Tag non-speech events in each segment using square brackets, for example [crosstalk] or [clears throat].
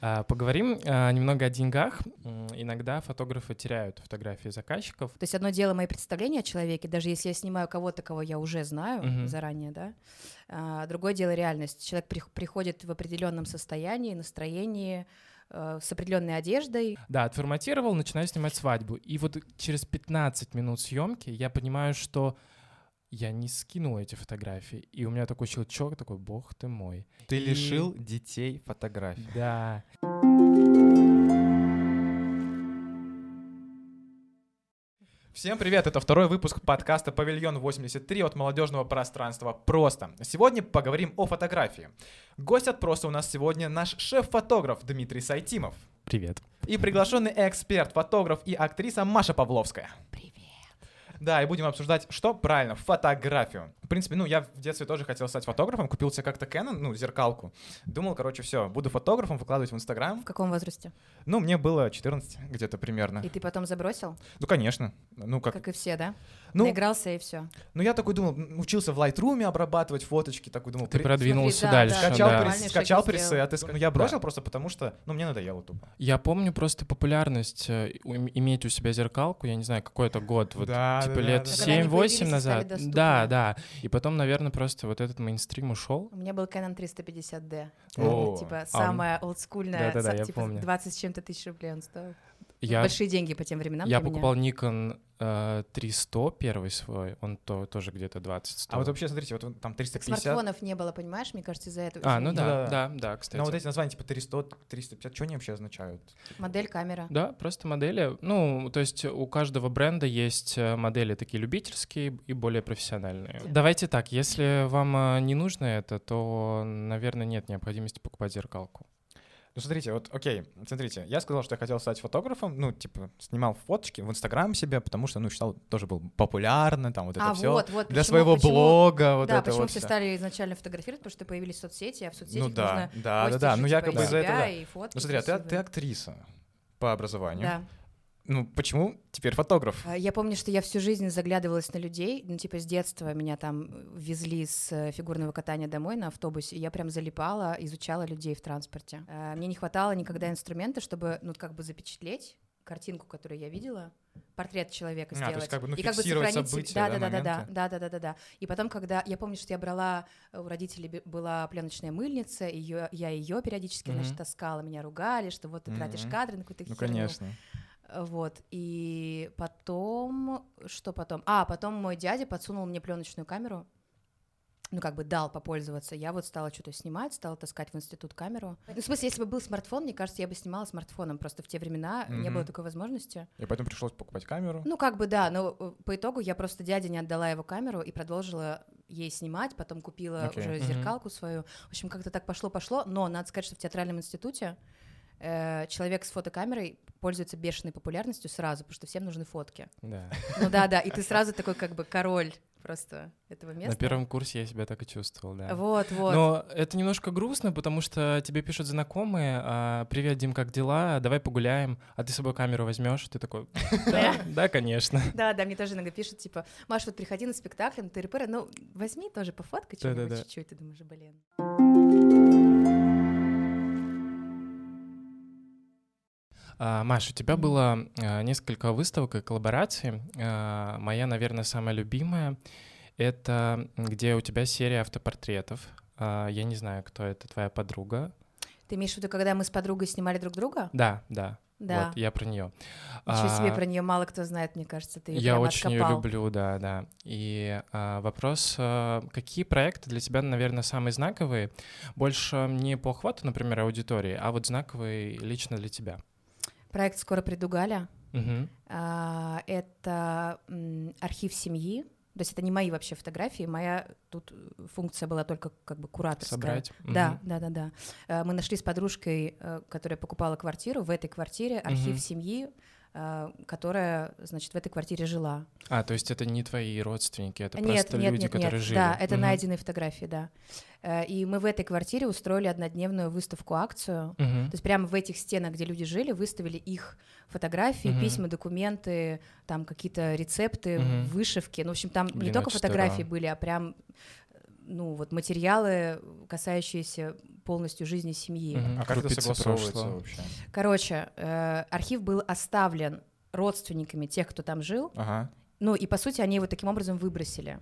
А, Поговорим а, немного о деньгах. Иногда фотографы теряют фотографии заказчиков. То есть одно дело мои представления о человеке, даже если я снимаю кого-то, кого я уже знаю Мгм. заранее, да. А, другое дело реальность. Человек прих- приходит в определенном состоянии, настроении, э, с определенной одеждой. Да, отформатировал, начинаю снимать свадьбу. И вот через 15 минут съемки я понимаю, что я не скинул эти фотографии. И у меня такой щелчок, такой, бог ты мой. Ты И- лишил детей фотографий. Да. Всем привет, это второй выпуск подкаста «Павильон 83» от молодежного пространства «Просто». Сегодня поговорим о фотографии. Гость от «Просто» у нас сегодня наш шеф-фотограф Дмитрий Сайтимов Привет. и приглашенный эксперт, фотограф и актриса Маша Павловская. Привет. Да, и будем обсуждать, что правильно, фотографию. В принципе, ну, я в детстве тоже хотел стать фотографом, купил себе как-то Canon, ну, зеркалку. Думал, короче, все, буду фотографом, выкладывать в Инстаграм. В каком возрасте? Ну, мне было 14 где-то примерно. И ты потом забросил, Ну, конечно. Ну, как... как и все, да? Ну, Наигрался и все. ну, я такой думал, учился в Lightroom обрабатывать фоточки, такой думал, Ты при- продвинулся Смотри, да, дальше. да. скачал, да. прес- скачал шаги сделал. пресеты. Ну, я бросил просто потому, что, ну, мне надоело тупо. Я помню просто популярность э, иметь у себя зеркалку, я не знаю, какой это год, вот Да, типа да, лет да, да. Когда они 7-8 появились и стали назад. Да, да. И потом, наверное, просто вот этот мейнстрим ушел. У меня был Canon 350D. О, типа а, самая олдскульная, типа помню. 20 с чем-то тысяч рублей он стоил. Я, Большие деньги по тем временам я для меня. покупал Nikon э, 300 первый свой, он то, тоже где-то 20 стоил. А вот вообще, смотрите, вот там 350. Смартфонов не было, понимаешь, мне кажется, из-за этого. А, ну да, Да. да, да, кстати. Но вот эти названия типа 300, 350, что они вообще означают? Модель камера. Да, просто модели. Ну, то есть у каждого бренда есть э, модели такие любительские и более профессиональные. Давайте так, если вам э, не нужно это, то, наверное, нет необходимости покупать зеркалку. Ну, смотрите, вот, окей, смотрите, я сказал, что я хотел стать фотографом, ну, типа, снимал фоточки в Инстаграм себе, потому что, ну, считал, тоже был популярно, там, вот это а все. вот, вот. Для почему- своего почему- блога, вот да, это почему вот все стали изначально фотографировать, потому что появились соцсети, а в соцсетях Ну да, нужно да, да, да, ну типа, якобы и из-за этого, да. Ну, смотри, а ты, ты красивые. актриса по образованию. Да. Ну, почему теперь фотограф? А, Я помню, что я всю жизнь заглядывалась на людей, ну, типа, с детства меня там везли с э, фигурного катания домой на автобусе, и я прям залипала, изучала людей в транспорте. А, Мне не хватало никогда инструмента, чтобы, ну, как бы запечатлеть картинку, которую я видела, портрет человека А, сделать. то есть как бы, ну, и как бы сохранить события, да, да, да, да, да, да, да, да, да, да. И потом, когда я помню, что я брала у родителей была пленочная мыльница, ее я ее периодически, значит, Мгм. таскала, меня ругали, что вот ты тратишь Мгм. кадры на какую-то Ну, херню. конечно. Э, Вот, и потом, что потом? А, потом мой дядя подсунул мне пленочную камеру, ну, как бы дал попользоваться. Я вот стала что-то снимать, стала таскать в институт камеру. Ну, в смысле, если бы был смартфон, мне кажется, я бы снимала смартфоном. Просто в те времена не было такой возможности. И поэтому пришлось покупать камеру. Ну, как бы да, но э, по итогу я просто дяде не отдала его камеру и продолжила ей снимать, потом купила Окей. уже Мгм. зеркалку свою. В общем, как-то так пошло-пошло, но надо сказать, что в театральном институте э, человек с фотокамерой пользуется бешеной популярностью сразу, потому что всем нужны фотки. Да. Ну да, да, и ты сразу такой как бы король просто этого места. На первом курсе я себя так и чувствовал, да. Вот, вот. Но это немножко грустно, потому что тебе пишут знакомые, а, привет, Дим, как дела? Давай погуляем, а ты с собой камеру возьмешь? Ты такой, да, да, конечно. Да, да, мне тоже иногда пишут, типа, Маш, вот приходи на спектакль, на тыры ну, возьми тоже пофоткай Да-да-да. чуть-чуть, ты думаешь, блин. Маш, у тебя было а, несколько выставок и коллабораций. А, Моя, наверное, самая любимая — это где у тебя серия автопортретов. А, Я не знаю, кто это, твоя подруга. Ты имеешь в виду, когда мы с подругой снимали друг друга? Да, да. Да. Вот, я про нее. Ничего себе, про нее мало кто знает, мне кажется, ты её Я очень ее люблю, да, да. И а, вопрос, а, какие проекты для тебя, наверное, самые знаковые? Больше не по охвату, например, аудитории, а вот знаковые лично для тебя. Проект «Скоро приду, Галя». Мгм. А, Это м, архив семьи. То есть это не мои вообще фотографии, моя тут функция была только как бы кураторская. Собрать. Да, Мгм. да, да, да. Э, Мы нашли с подружкой, э, которая покупала квартиру, в этой квартире архив Мгм. семьи, которая, значит, в этой квартире жила. А, то есть это не твои родственники, это нет, просто нет, люди, нет, которые нет. жили. Да, это Мгм. найденные фотографии, да. Э, И мы в этой квартире устроили однодневную выставку-акцию. Мгм. То есть прямо в этих стенах, где люди жили, выставили их фотографии, Мгм. письма, документы, там какие-то рецепты, Мгм. вышивки. Ну, в общем, там не Блин, только очень фотографии здорово. были, а прям ну, вот материалы, касающиеся полностью жизни семьи. Мгм. А как это согласовывается вообще? Короче, э, архив был оставлен родственниками тех, кто там жил, Ага, ну, и, по сути, они его таким образом выбросили.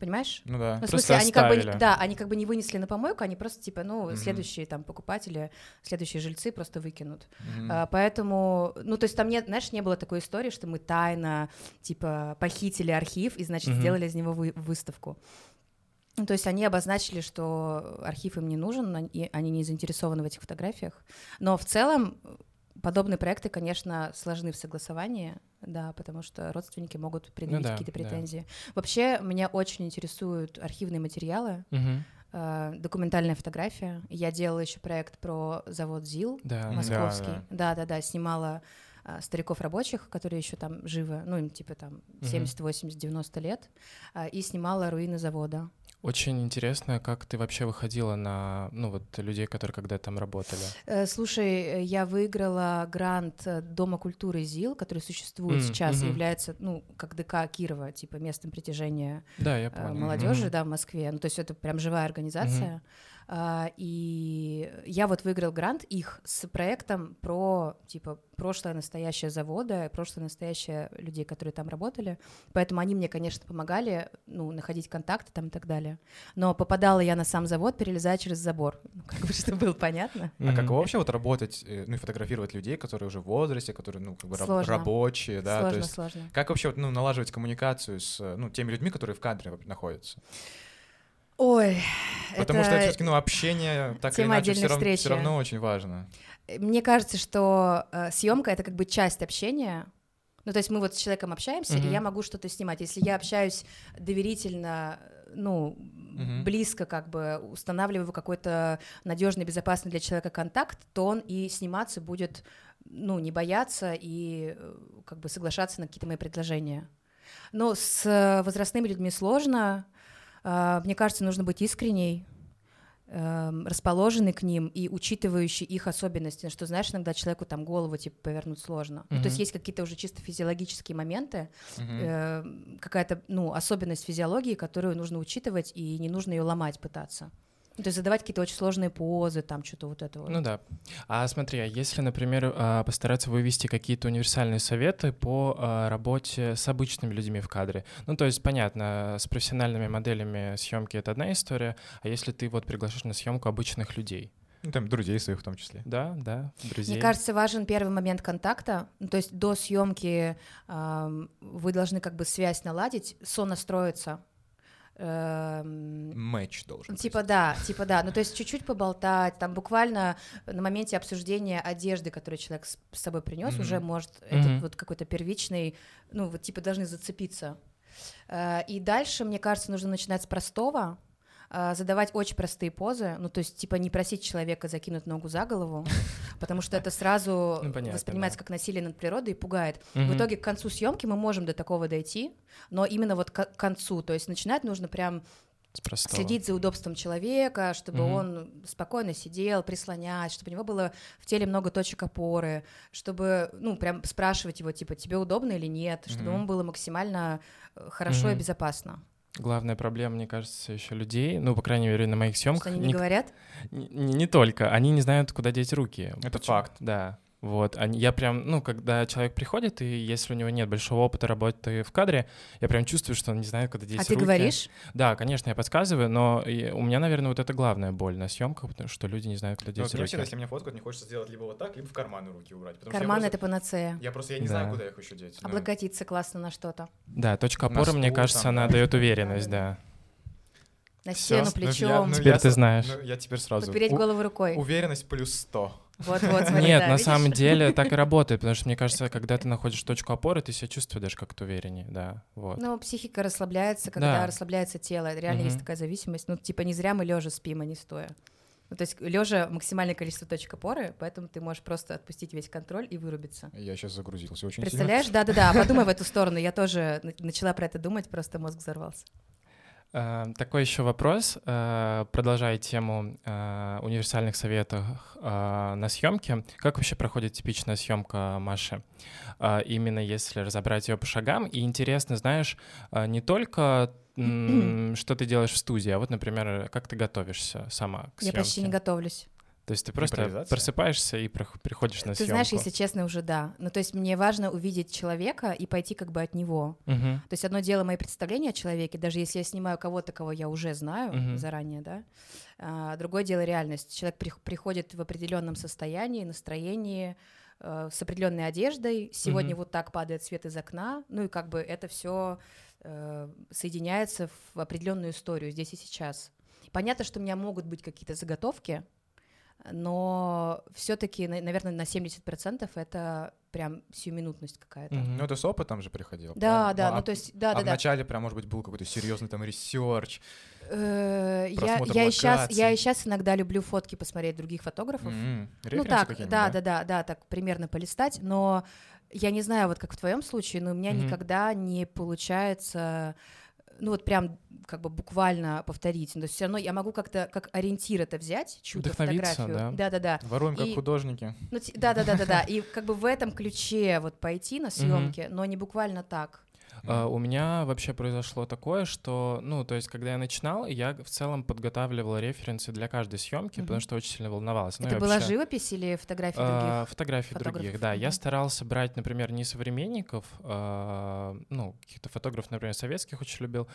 Понимаешь? ну да. Ну, в Просто смысле, они как бы, да, они как бы не вынесли на помойку, они просто типа, ну, Мгм. следующие там покупатели, следующие жильцы просто выкинут. Мгм. А, поэтому, ну, то есть там нет, знаешь, не было такой истории, что мы тайно, типа, похитили архив и, значит, Мгм. сделали из него вы- выставку. Ну, то есть они обозначили, что архив им не нужен, и они не заинтересованы в этих фотографиях. Но в целом э, подобные проекты, конечно, сложны в согласовании, да, потому что родственники могут предъявить да, какие-то да. претензии. Вообще, меня очень интересуют архивные материалы, э, документальная фотография. Я делала еще проект про завод ЗИЛ Да. Московский. да. Да, да, да, снимала а, стариков рабочих, которые еще там живы, ну, им типа там 70, 80, 90 лет, а, и снимала руины завода. Очень интересно, как ты вообще выходила на, ну вот, людей, которые когда там работали. Э, Слушай, я выиграла грант э, Дома культуры ЗИЛ, который существует М, сейчас мгм. является, ну, как ДК Кирова, типа местом притяжения Да, я э, понял. молодежи, Мгм. да, в Москве. Ну, то есть это прям живая организация. А, И я вот выиграл грант их с проектом про, типа, прошлое, настоящее завода, прошлое, настоящее людей, которые там работали. Поэтому они мне, конечно, помогали, ну, находить контакты там и так далее. Но попадала я на сам завод, перелезая через забор. Ну, как бы, [laughs] чтобы было понятно. А каково вообще вот работать, э, ну и фотографировать людей, которые уже в возрасте, которые, ну, как бы рабочие, да, сложно, сложно. как вообще вот, ну, налаживать коммуникацию с, э, ну, теми людьми, которые в кадре находятся? Ой, Потому что это все-таки, ну, общение так или тема иначе все равно, равно очень важно. Мне кажется, что съемка это как бы часть общения. Ну, то есть мы вот с человеком общаемся, Мгм. и я могу что-то снимать. Если я общаюсь доверительно, ну, Мгм. близко, как бы устанавливаю какой-то надежный, безопасный для человека контакт, то он и сниматься будет, ну, не бояться и э, как бы соглашаться на какие-то мои предложения. Но с э, возрастными людьми сложно. А, Мне кажется, нужно быть искренней, эм, расположенный к ним и учитывающий их особенности, что, знаешь, иногда человеку там голову типа повернуть сложно. Ну, то есть есть какие-то уже чисто физиологические моменты, Мгм. э, какая-то, ну, особенность физиологии, которую нужно учитывать, и не нужно ее ломать пытаться. То есть задавать какие-то очень сложные позы, там что-то вот это вот. Ну да. А смотри, а если, например, а, постараться вывести какие-то универсальные советы по а, работе с обычными людьми в кадре? Ну, то есть, понятно, с профессиональными моделями съемки это одна история, а если ты вот приглашаешь на съемку обычных людей? Ну, там друзей своих в том числе. Да, да, друзей. Мне кажется, важен первый момент контакта. Ну, то есть до съемки ам, вы должны как бы связь наладить, сонастроиться. Эм, Матч должен быть. Типа да, типа да. Ну, то есть чуть-чуть поболтать, там буквально на моменте обсуждения одежды, которую человек с собой принес, уже может этот вот какой-то первичный, ну, вот типа должны зацепиться. Э, И дальше, мне кажется, нужно начинать с простого, задавать очень простые позы, ну, то есть, типа, не просить человека закинуть ногу за голову, [laughs] потому что это сразу [laughs] Ну, понятно, воспринимается да. как насилие над природой и пугает. В итоге к концу съемки мы можем до такого дойти, но именно вот к концу, то есть начинать нужно прям следить за удобством человека, чтобы он спокойно сидел, прислонять, чтобы у него было в теле много точек опоры, чтобы, ну, прям спрашивать его, типа, тебе удобно или нет, чтобы Мгм. ему было максимально э, хорошо и безопасно. Главная проблема, мне кажется, еще людей, ну, по крайней мере, на моих Что съемках. они не говорят? Не, не только, они не знают, куда деть руки. Это Почему? факт. Да. Вот, они, я прям, ну, когда человек приходит, и если у него нет большого опыта работы в кадре, я прям чувствую, что он не знает, куда деть А ты руки. говоришь? Да, конечно, я подсказываю, но и у меня, наверное, вот это главная боль на съемках, потому что люди не знают, куда Ну, деть мне руки. всегда, если меня фоткают, мне хочется сделать либо вот так, либо в карманы руки убрать. Карман — это панацея. Я просто я не Да. знаю, куда их еще деть. Облокотиться классно на что-то. Да, точка На опоры, мне стул кажется, там, она да. дает уверенность, да. На стену, ну, я- плечом, ну, Теперь я ты знаешь. ну, я теперь сразу. подпереть голову рукой. Уверенность плюс 100. Вот-вот, смотри, Нет, да, на видишь? самом деле так и [laughs] работает, потому что мне кажется, когда ты находишь точку опоры, ты себя чувствуешь даже как-то увереннее, да, вот. Ну, психика расслабляется, когда Да. расслабляется тело. Реально есть Мгм. такая зависимость. Ну, типа, не зря мы лежа спим, а не стоя. Ну, то есть лежа максимальное количество точек опоры, поэтому ты можешь просто отпустить весь контроль и вырубиться. Я сейчас загрузился очень Представляешь? Да-да-да, подумай в эту сторону. Я тоже на- начала про это думать, просто мозг взорвался. Э, Такой еще вопрос, э, продолжая тему э, универсальных советов на съемке. Как вообще проходит типичная съемка Маши? Именно если разобрать ее по шагам. И интересно, знаешь, не только [clears throat] что ты делаешь в студии, а вот, например, как ты готовишься сама к Я съемке. почти не готовлюсь. То есть ты просто просыпаешься и приходишь на Ты съемку. знаешь, если честно, уже да. Ну, то есть мне важно увидеть человека и пойти как бы от него. Мгм. То есть одно дело мои представления о человеке, даже если я снимаю кого-то, кого я уже знаю Мгм. заранее, да. А, другое дело реальность. Человек прих- приходит в определенном состоянии, настроении, э, с определенной одеждой. Сегодня Мгм. вот так падает свет из окна. Ну и как бы это все соединяется в определенную историю здесь и сейчас. Понятно, что у меня могут быть какие-то заготовки, но все-таки, наверное, на 70% это прям сиюминутность какая-то. Мгм. Ну, это с опытом же приходило. Да, правильно? да, а, ну то есть, да, а да, да. вначале прям, может быть, был какой-то серьезный там research. Э, Я, я, и сейчас, я и сейчас иногда люблю фотки посмотреть других фотографов. М, Ну так, да, да, да, да, так примерно полистать, но я не знаю, вот как в твоем случае, но у меня Мгм. никогда не получается, ну вот прям как бы буквально повторить. То есть все равно я могу как-то как ориентир это взять, чью-то фотографию. да. Да, да, да. Воруем как И- художники. Ну, да, да, да, да, да. И как бы в этом ключе вот пойти на съемки, но не буквально так. А, У меня вообще произошло такое, что, ну, то есть, когда я начинал, я в целом подготавливал референсы для каждой съемки, потому что очень сильно волновался. Ну, это была вообще, живопись или фотографии а, других? Фотографии других, да. Я старался брать, например, не современников, а, ну, каких-то фотографов, например, советских очень любил.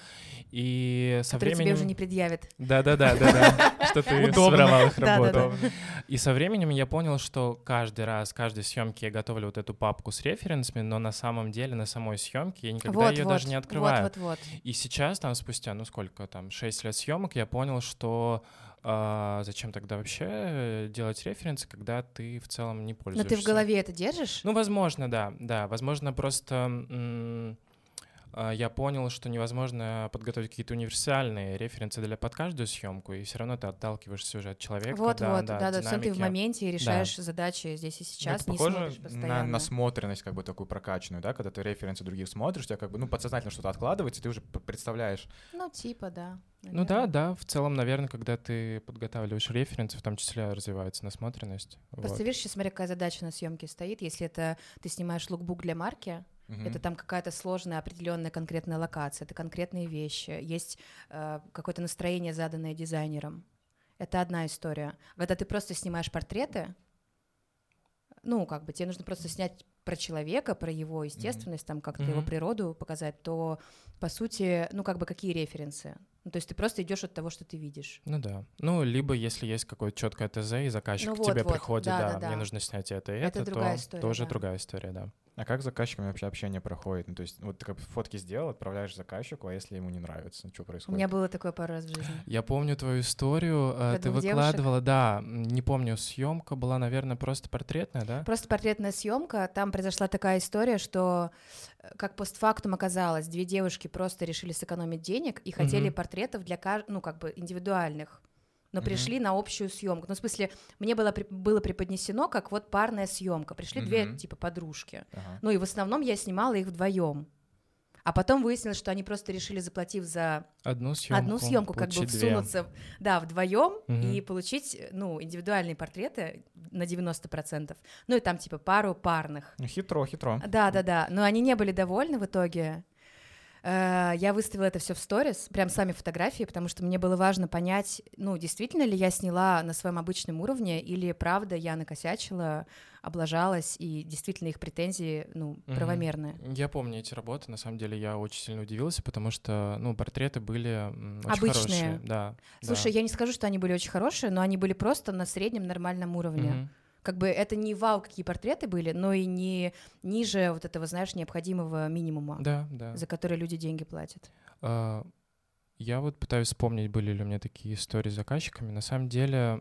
И со Которые тебе временем... уже не предъявят. Да-да-да, да-да, [laughs] что ты своровал их работу. И со временем я понял, что каждый раз, каждой съемке я готовлю вот эту папку с референсами, но на самом деле на самой съемке я никогда Вот, ее вот, даже не открываю. Вот, вот, вот. И сейчас, там, спустя, ну сколько там, 6 лет съемок, я понял, что а, зачем тогда вообще делать референсы, когда ты в целом не Но пользуешься. ты в голове это держишь? Ну, возможно, да, да. Возможно, просто я понял, что невозможно подготовить какие-то универсальные референсы для под каждую съемку, и все равно ты отталкиваешься уже от человека. Вот, да, вот, да, да, да, всё ты в моменте и решаешь задачи здесь и Ну, сейчас, это не похоже смотришь на постоянно. насмотренность как бы такую прокачанную, да, когда ты референсы других смотришь, у тебя как бы, ну, подсознательно что-то откладывается, и ты уже представляешь. Ну, типа, да. Ну да, наверное. да, в целом, наверное, когда ты подготавливаешь референсы, в том числе развивается насмотренность. Просто вот. видишь, сейчас смотри, какая задача на съемке стоит. Если это ты снимаешь лукбук для марки, Мгм. это там какая-то сложная, определенная конкретная локация, это конкретные вещи, есть э, какое-то настроение, заданное дизайнером. Это одна история. Когда ты просто снимаешь портреты, ну, как бы тебе нужно просто снять про человека, про его естественность, там как-то его Мгм. природу показать, то по сути, ну, как бы какие референсы? Ну, то есть ты просто идешь от того, что ты видишь. Ну да. Ну, либо если есть какое-то четкое ТЗ, и заказчик Ну к вот, тебе вот, приходит, да, да, да, мне нужно снять это и Это это, то история, тоже да. другая история, да. А как с заказчиками вообще общение проходит? Ну, то есть, вот ты как фотки сделал, отправляешь заказчику, а если ему не нравится, что У происходит? меня было такое пару раз в жизни. Я помню твою историю, э, Про ты двух девушек? выкладывала, да, не помню, съемка была, наверное, просто портретная, да? Просто портретная съемка. Там произошла такая история, что, э, как постфактум оказалось, две девушки просто решили сэкономить денег и хотели Мгм. портретов для кажд... ну, как бы индивидуальных. Но Мгм. пришли на общую съемку. Ну, в смысле, мне было, было преподнесено как вот парная съемка. Пришли две, Мгм. типа, подружки. Ага. Ну, и в основном я снимала их вдвоем. А потом выяснилось, что они просто решили, заплатив за Одну съемку. одну съемку, как бы две. всунуться, да, вдвоем Мгм. и получить, ну, индивидуальные портреты на 90%. Ну и там типа пару парных. Ну, хитро, хитро. Да, да, да. Но они не были довольны в итоге. Э, Я выставила это все в сторис, прям сами фотографии, потому что мне было важно понять, ну, действительно ли я сняла на своем обычном уровне, или правда я накосячила, облажалась, и действительно их претензии, ну, Мгм. правомерные. Я помню эти работы, на самом деле я очень сильно удивился, потому что, ну, портреты были очень Обычные. хорошие. Да, Слушай, я не скажу, что они были очень хорошие, но они были просто на среднем нормальном уровне. Мгм. Как бы это не вау, какие портреты были, но и не ниже вот этого, знаешь, необходимого минимума, Да, да. за который люди деньги платят. А, Я вот пытаюсь вспомнить, были ли у меня такие истории с заказчиками. На самом деле,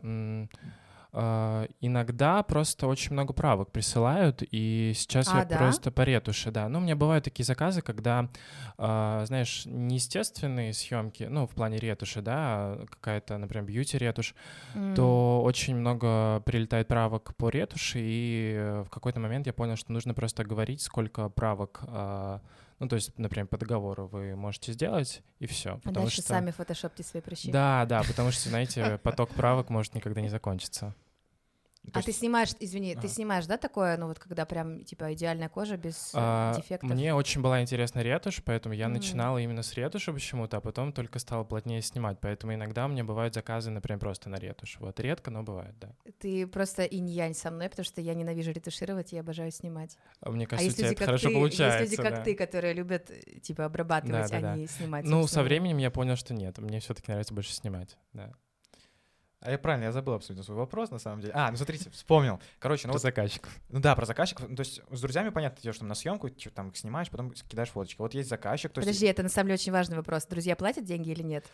иногда просто очень много правок присылают, и сейчас А, я да? просто по ретуши, да. Ну, у меня бывают такие заказы, когда, а, знаешь, неестественные съемки, ну, в плане ретуши, да, а какая-то, например, бьюти-ретушь, М. то очень много прилетает правок по ретуши, и э, в какой-то момент я понял, что нужно просто говорить, сколько правок а, Ну, то есть, например, по договору вы можете сделать, и все. А дальше что... сами фотошопьте свои прыщи. Да, да, потому что, знаете, поток правок может никогда не закончиться. То а есть... ты снимаешь, извини, ага. ты снимаешь, да, такое, ну вот когда прям типа идеальная кожа без э, а, дефектов? Мне очень была интересна ретушь, поэтому я mm. начинала именно с ретуши почему-то, а потом только стала плотнее снимать, поэтому иногда у меня бывают заказы, например, просто на ретушь. Вот редко, но бывает, да. Ты просто инь-янь со мной, потому что я ненавижу ретушировать, я обожаю снимать. А мне кажется, а у тебя это хорошо ты, получается. Есть люди, да. как ты, которые любят типа обрабатывать, да, да, а да. не снимать. Ну, со временем я понял, что нет, мне все-таки нравится больше снимать, да. А я правильно, я забыл абсолютно свой вопрос, на самом деле. А, ну смотрите, вспомнил. Короче, ну Про вот, заказчиков. Ну да, про заказчиков. Ну, то есть с друзьями, понятно, идешь там на съемку, что там снимаешь, потом кидаешь фоточки. Вот есть заказчик. То Подожди, это на самом деле очень важный вопрос. Друзья платят деньги или нет?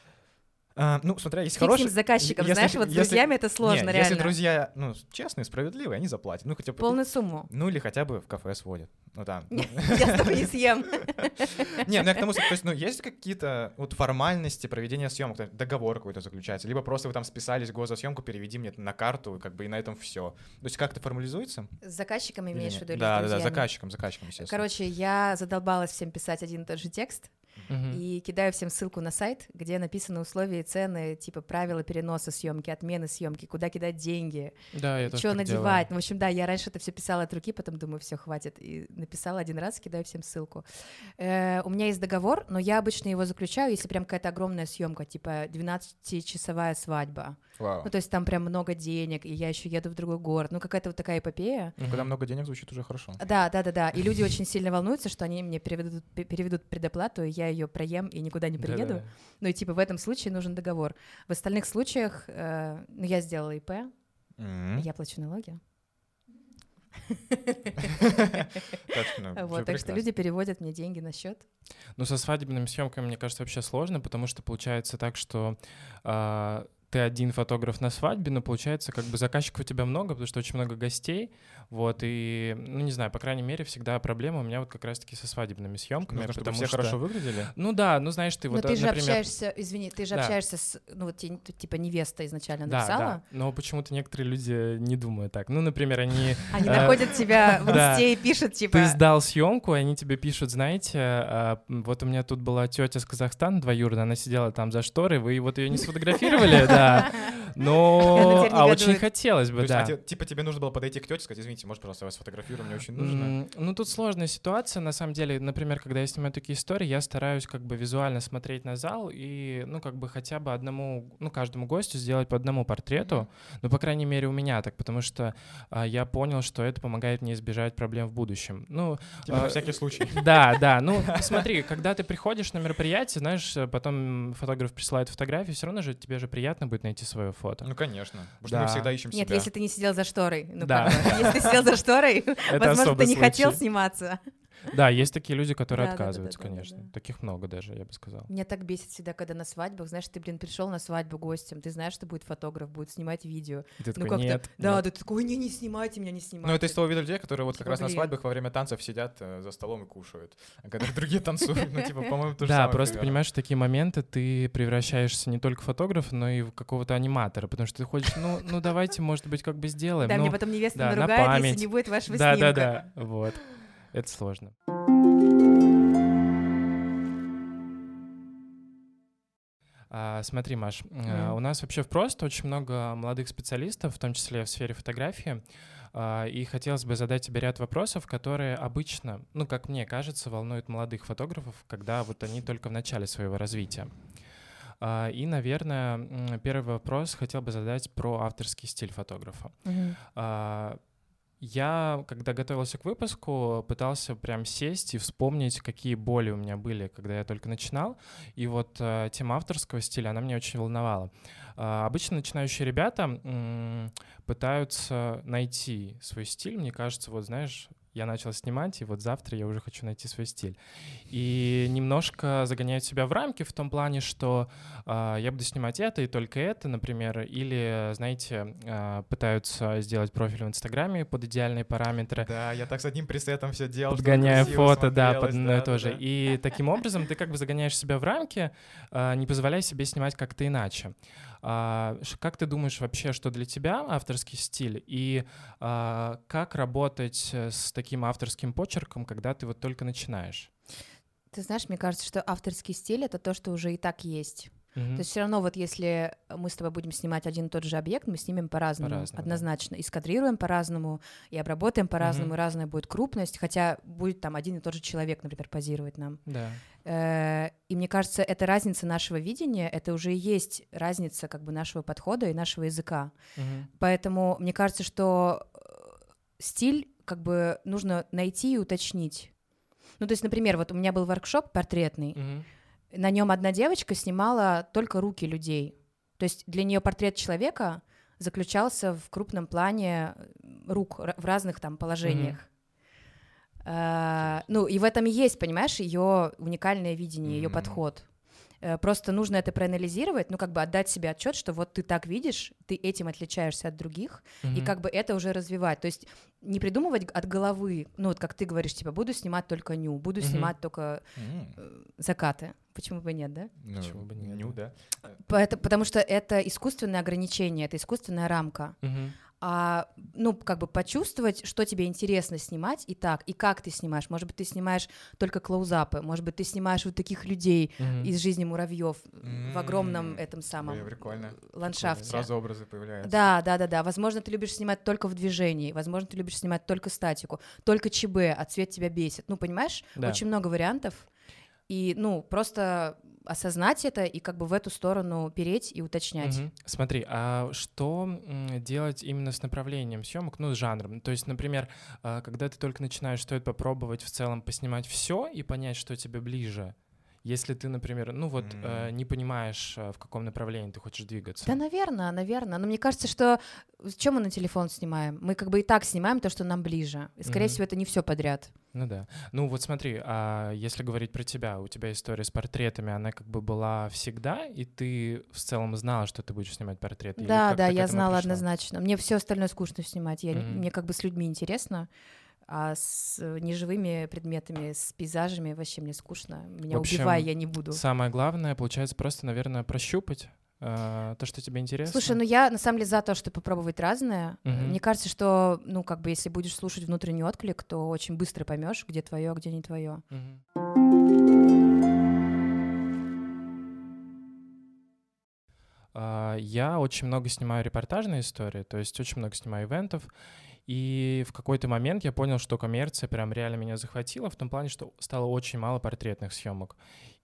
А, ну, смотря, есть Фиг хороший... заказчиком, если, знаешь, вот с если, друзьями это сложно, не, реально. Если друзья, ну, честные, справедливые, они заплатят. Ну, хотя бы... Полную сумму. Ну, или хотя бы в кафе сводят. Ну, там. Ну. Я с тобой не съем. [laughs] Не, ну, я к тому, то есть, ну, есть какие-то вот формальности проведения съемок, договор какой-то заключается, либо просто вы там списались год за съемку, переведи мне на карту, как бы, и на этом все. То есть как-то формализуется? С заказчиком имеешь в виду? Да, да, да, заказчиком, заказчиком, естественно. Короче, я задолбалась всем писать один и тот же текст, И кидаю всем ссылку на сайт, где написаны условия и цены, типа правила переноса съемки, отмены съемки, куда кидать деньги, да, что надевать. Ну, в общем, да, я раньше это все писала от руки, потом думаю, все, хватит. И написала один раз, кидаю всем ссылку. Э, у меня есть договор, но я обычно его заключаю, если прям какая-то огромная съемка, типа 12-часовая свадьба. Wow. Ну, то есть там прям много денег, и я еще еду в другой город. Ну, какая-то вот такая эпопея. Ну, когда много денег звучит уже хорошо. Да, да, да, да. И люди очень сильно волнуются, что они мне переведут, переведут предоплату, и я ее проем и никуда не приеду. Да-да-да. Ну, и типа в этом случае нужен договор. В остальных случаях, э, ну, я сделала ИП, mm-hmm. я плачу налоги. Вот, так что люди переводят мне деньги на счет. Ну, со свадебными съемками, мне кажется, вообще сложно, потому что получается так, что а, ты один фотограф на свадьбе, но получается, как бы заказчиков у тебя много, потому что очень много гостей, вот, и, ну, не знаю, по крайней мере, всегда проблема у меня вот как раз-таки со свадебными съемками. Нужно, потому чтобы все что... хорошо выглядели? Ну да, ну знаешь, ты но вот, ты же например... общаешься, извини, ты же да. общаешься с, ну вот типа невеста изначально написала? Да, да, но почему-то некоторые люди не думают так. Ну, например, они... Они э, находят тебя в [laughs] инсте и пишут, типа... Ты сдал съемку, они тебе пишут, знаете, а, вот у меня тут была тетя с Казахстана двоюродная, она сидела там за шторой, вы вот ее не сфотографировали, [laughs] да, но... А очень хотелось бы, да. Типа тебе нужно было подойти к тете и сказать, извините, может, пожалуйста, я вас сфотографирую, мне очень нужно. Ну, тут сложная ситуация, на самом деле. Например, когда я снимаю такие истории, я стараюсь как бы визуально смотреть на зал и, ну, как бы хотя бы одному, ну, каждому гостю сделать по одному портрету, ну, по крайней мере, у меня так, потому что а, я понял, что это помогает мне избежать проблем в будущем. Ну, типа а, на всякий случай. [laughs] Да, да. Ну, [laughs] смотри, когда ты приходишь на мероприятие, знаешь, потом фотограф присылает фотографии, все равно же тебе же приятно будет найти свое фото. Ну, конечно. Потому что мы всегда ищем Нет, себя. если ты не сидел за шторой. Ну, да. Если ты сидел за шторой, [laughs] возможно, ты не хотел сниматься. Да, есть такие люди, которые отказываются, конечно. Таких много даже, я бы сказал. Меня так бесит всегда, когда на свадьбах, знаешь, ты, блин, пришел на свадьбу гостем, ты знаешь, что будет фотограф, будет снимать видео. ты ну, такой, нет. Да, ты такой, не, не снимайте меня, не снимайте. Ну, это из того вида людей, которые вот как раз на свадьбах во время танцев сидят э, за столом и кушают, а когда другие танцуют, ну, типа, по-моему, то же Да, просто понимаешь, такие моменты ты превращаешься не только в фотографа, но и в какого-то аниматора, потому что ты ходишь, ну, ну давайте, может быть, как бы сделаем. Да, мне ну, потом невеста наругает, если не будет вашего снимка. Да-да-да, вот. Это сложно. А, смотри, Маш, mm. у нас вообще в просто очень много молодых специалистов, в том числе в сфере фотографии, а, и хотелось бы задать тебе ряд вопросов, которые обычно, ну, как мне кажется, волнуют молодых фотографов, когда вот они только в начале своего развития. А, и, наверное, первый вопрос хотел бы задать про авторский стиль фотографа. Mm-hmm. Я, когда готовился к выпуску, пытался прям сесть и вспомнить, какие боли у меня были, когда я только начинал. И вот э, тема авторского стиля, она меня очень волновала. Э, обычно начинающие ребята э, пытаются найти свой стиль. Мне кажется, вот знаешь, я начал снимать, и вот завтра я уже хочу найти свой стиль. И немножко загоняют себя в рамки в том плане, что э, я буду снимать это и только это, например, или, знаете, э, пытаются сделать профиль в Инстаграме под идеальные параметры. Да, я так с одним пресетом все делал. Подгоняя фото, да, под да, тоже. Да. И таким образом ты как бы загоняешь себя в рамки, э, не позволяя себе снимать как-то иначе. А, как ты думаешь вообще, что для тебя авторский стиль и а, как работать э, с таким авторским почерком, когда ты вот только начинаешь? Ты знаешь, мне кажется, что авторский стиль это то, что уже и так есть. Мгм. То есть все равно вот если мы с тобой будем снимать один и тот же объект, мы снимем по-разному, По-разному, да. однозначно. И скадрируем по-разному, и обработаем по-разному, и разная будет крупность, хотя будет там один и тот же человек, например, позировать нам. Да. Э, И мне кажется, эта разница нашего видения, это уже и есть разница как бы нашего подхода и нашего языка. Мгм. Поэтому мне кажется, что э, стиль как бы нужно найти и уточнить. Ну, то есть, например, вот у меня был воркшоп портретный, Мгм. На нем одна девочка снимала только руки людей. То есть для нее портрет человека заключался в крупном плане э, рук в разных там положениях. А, ну, и в этом и есть, понимаешь, ее уникальное видение, ее Мгм. подход. Э, Просто нужно это проанализировать, ну, как бы отдать себе отчет, что вот ты так видишь, ты этим отличаешься от других, и Мгм. как бы это уже развивать. То есть не придумывать от головы, ну, вот как ты говоришь, типа, буду снимать только ню, буду Мгм. снимать только э, закаты. Почему бы нет, да? ну, Почему бы нет, ню, да. да. Поэт- потому что это искусственное ограничение, это искусственная рамка. Мгм. А, ну, как бы почувствовать, что тебе интересно снимать и так, и как ты снимаешь. Может быть, ты снимаешь только клоузапы, может быть, ты снимаешь вот таких людей Мгм. из жизни муравьев в огромном этом самом ой, прикольно. ландшафте. Сразу образы появляются. Да, да, да, да. Возможно, ты любишь снимать только в движении, возможно, ты любишь снимать только статику, только ЧБ, а цвет тебя бесит. Ну, понимаешь, Да. очень много вариантов. И, ну, просто осознать это и как бы в эту сторону переть и уточнять. Мгм. Смотри, а что делать именно с направлением съемок, ну, с жанром? То есть, например, а, когда ты только начинаешь, стоит попробовать в целом поснимать все и понять, что тебе ближе. Если ты, например, ну вот э, М. не понимаешь, э, в каком направлении ты хочешь двигаться. Да, наверное, наверное. Но мне кажется, что с чем мы на телефон снимаем? Мы как бы и так снимаем то, что нам ближе. И, скорее Мгм. всего, это не все подряд. Ну да. Ну вот смотри, а если говорить про тебя, у тебя история с портретами, она как бы была всегда, и ты в целом знала, что ты будешь снимать портреты? Или да, да, я знала пришла? однозначно. Мне все остальное скучно снимать. Я, Мгм. Мне как бы с людьми интересно. А с э, неживыми предметами, с пейзажами вообще мне скучно. Меня общем, убивай, я не буду. Самое главное, получается, просто, наверное, прощупать э, то, что тебе интересно. Слушай, ну я на самом деле за то, чтобы попробовать разное. Мгм. Мне кажется, что, ну, как бы, если будешь слушать внутренний отклик, то очень быстро поймешь, где твое, а где не твое. Мгм. А, Я очень много снимаю репортажные истории, то есть очень много снимаю ивентов, и в какой-то момент я понял, что коммерция прям реально меня захватила, в том плане, что стало очень мало портретных съемок.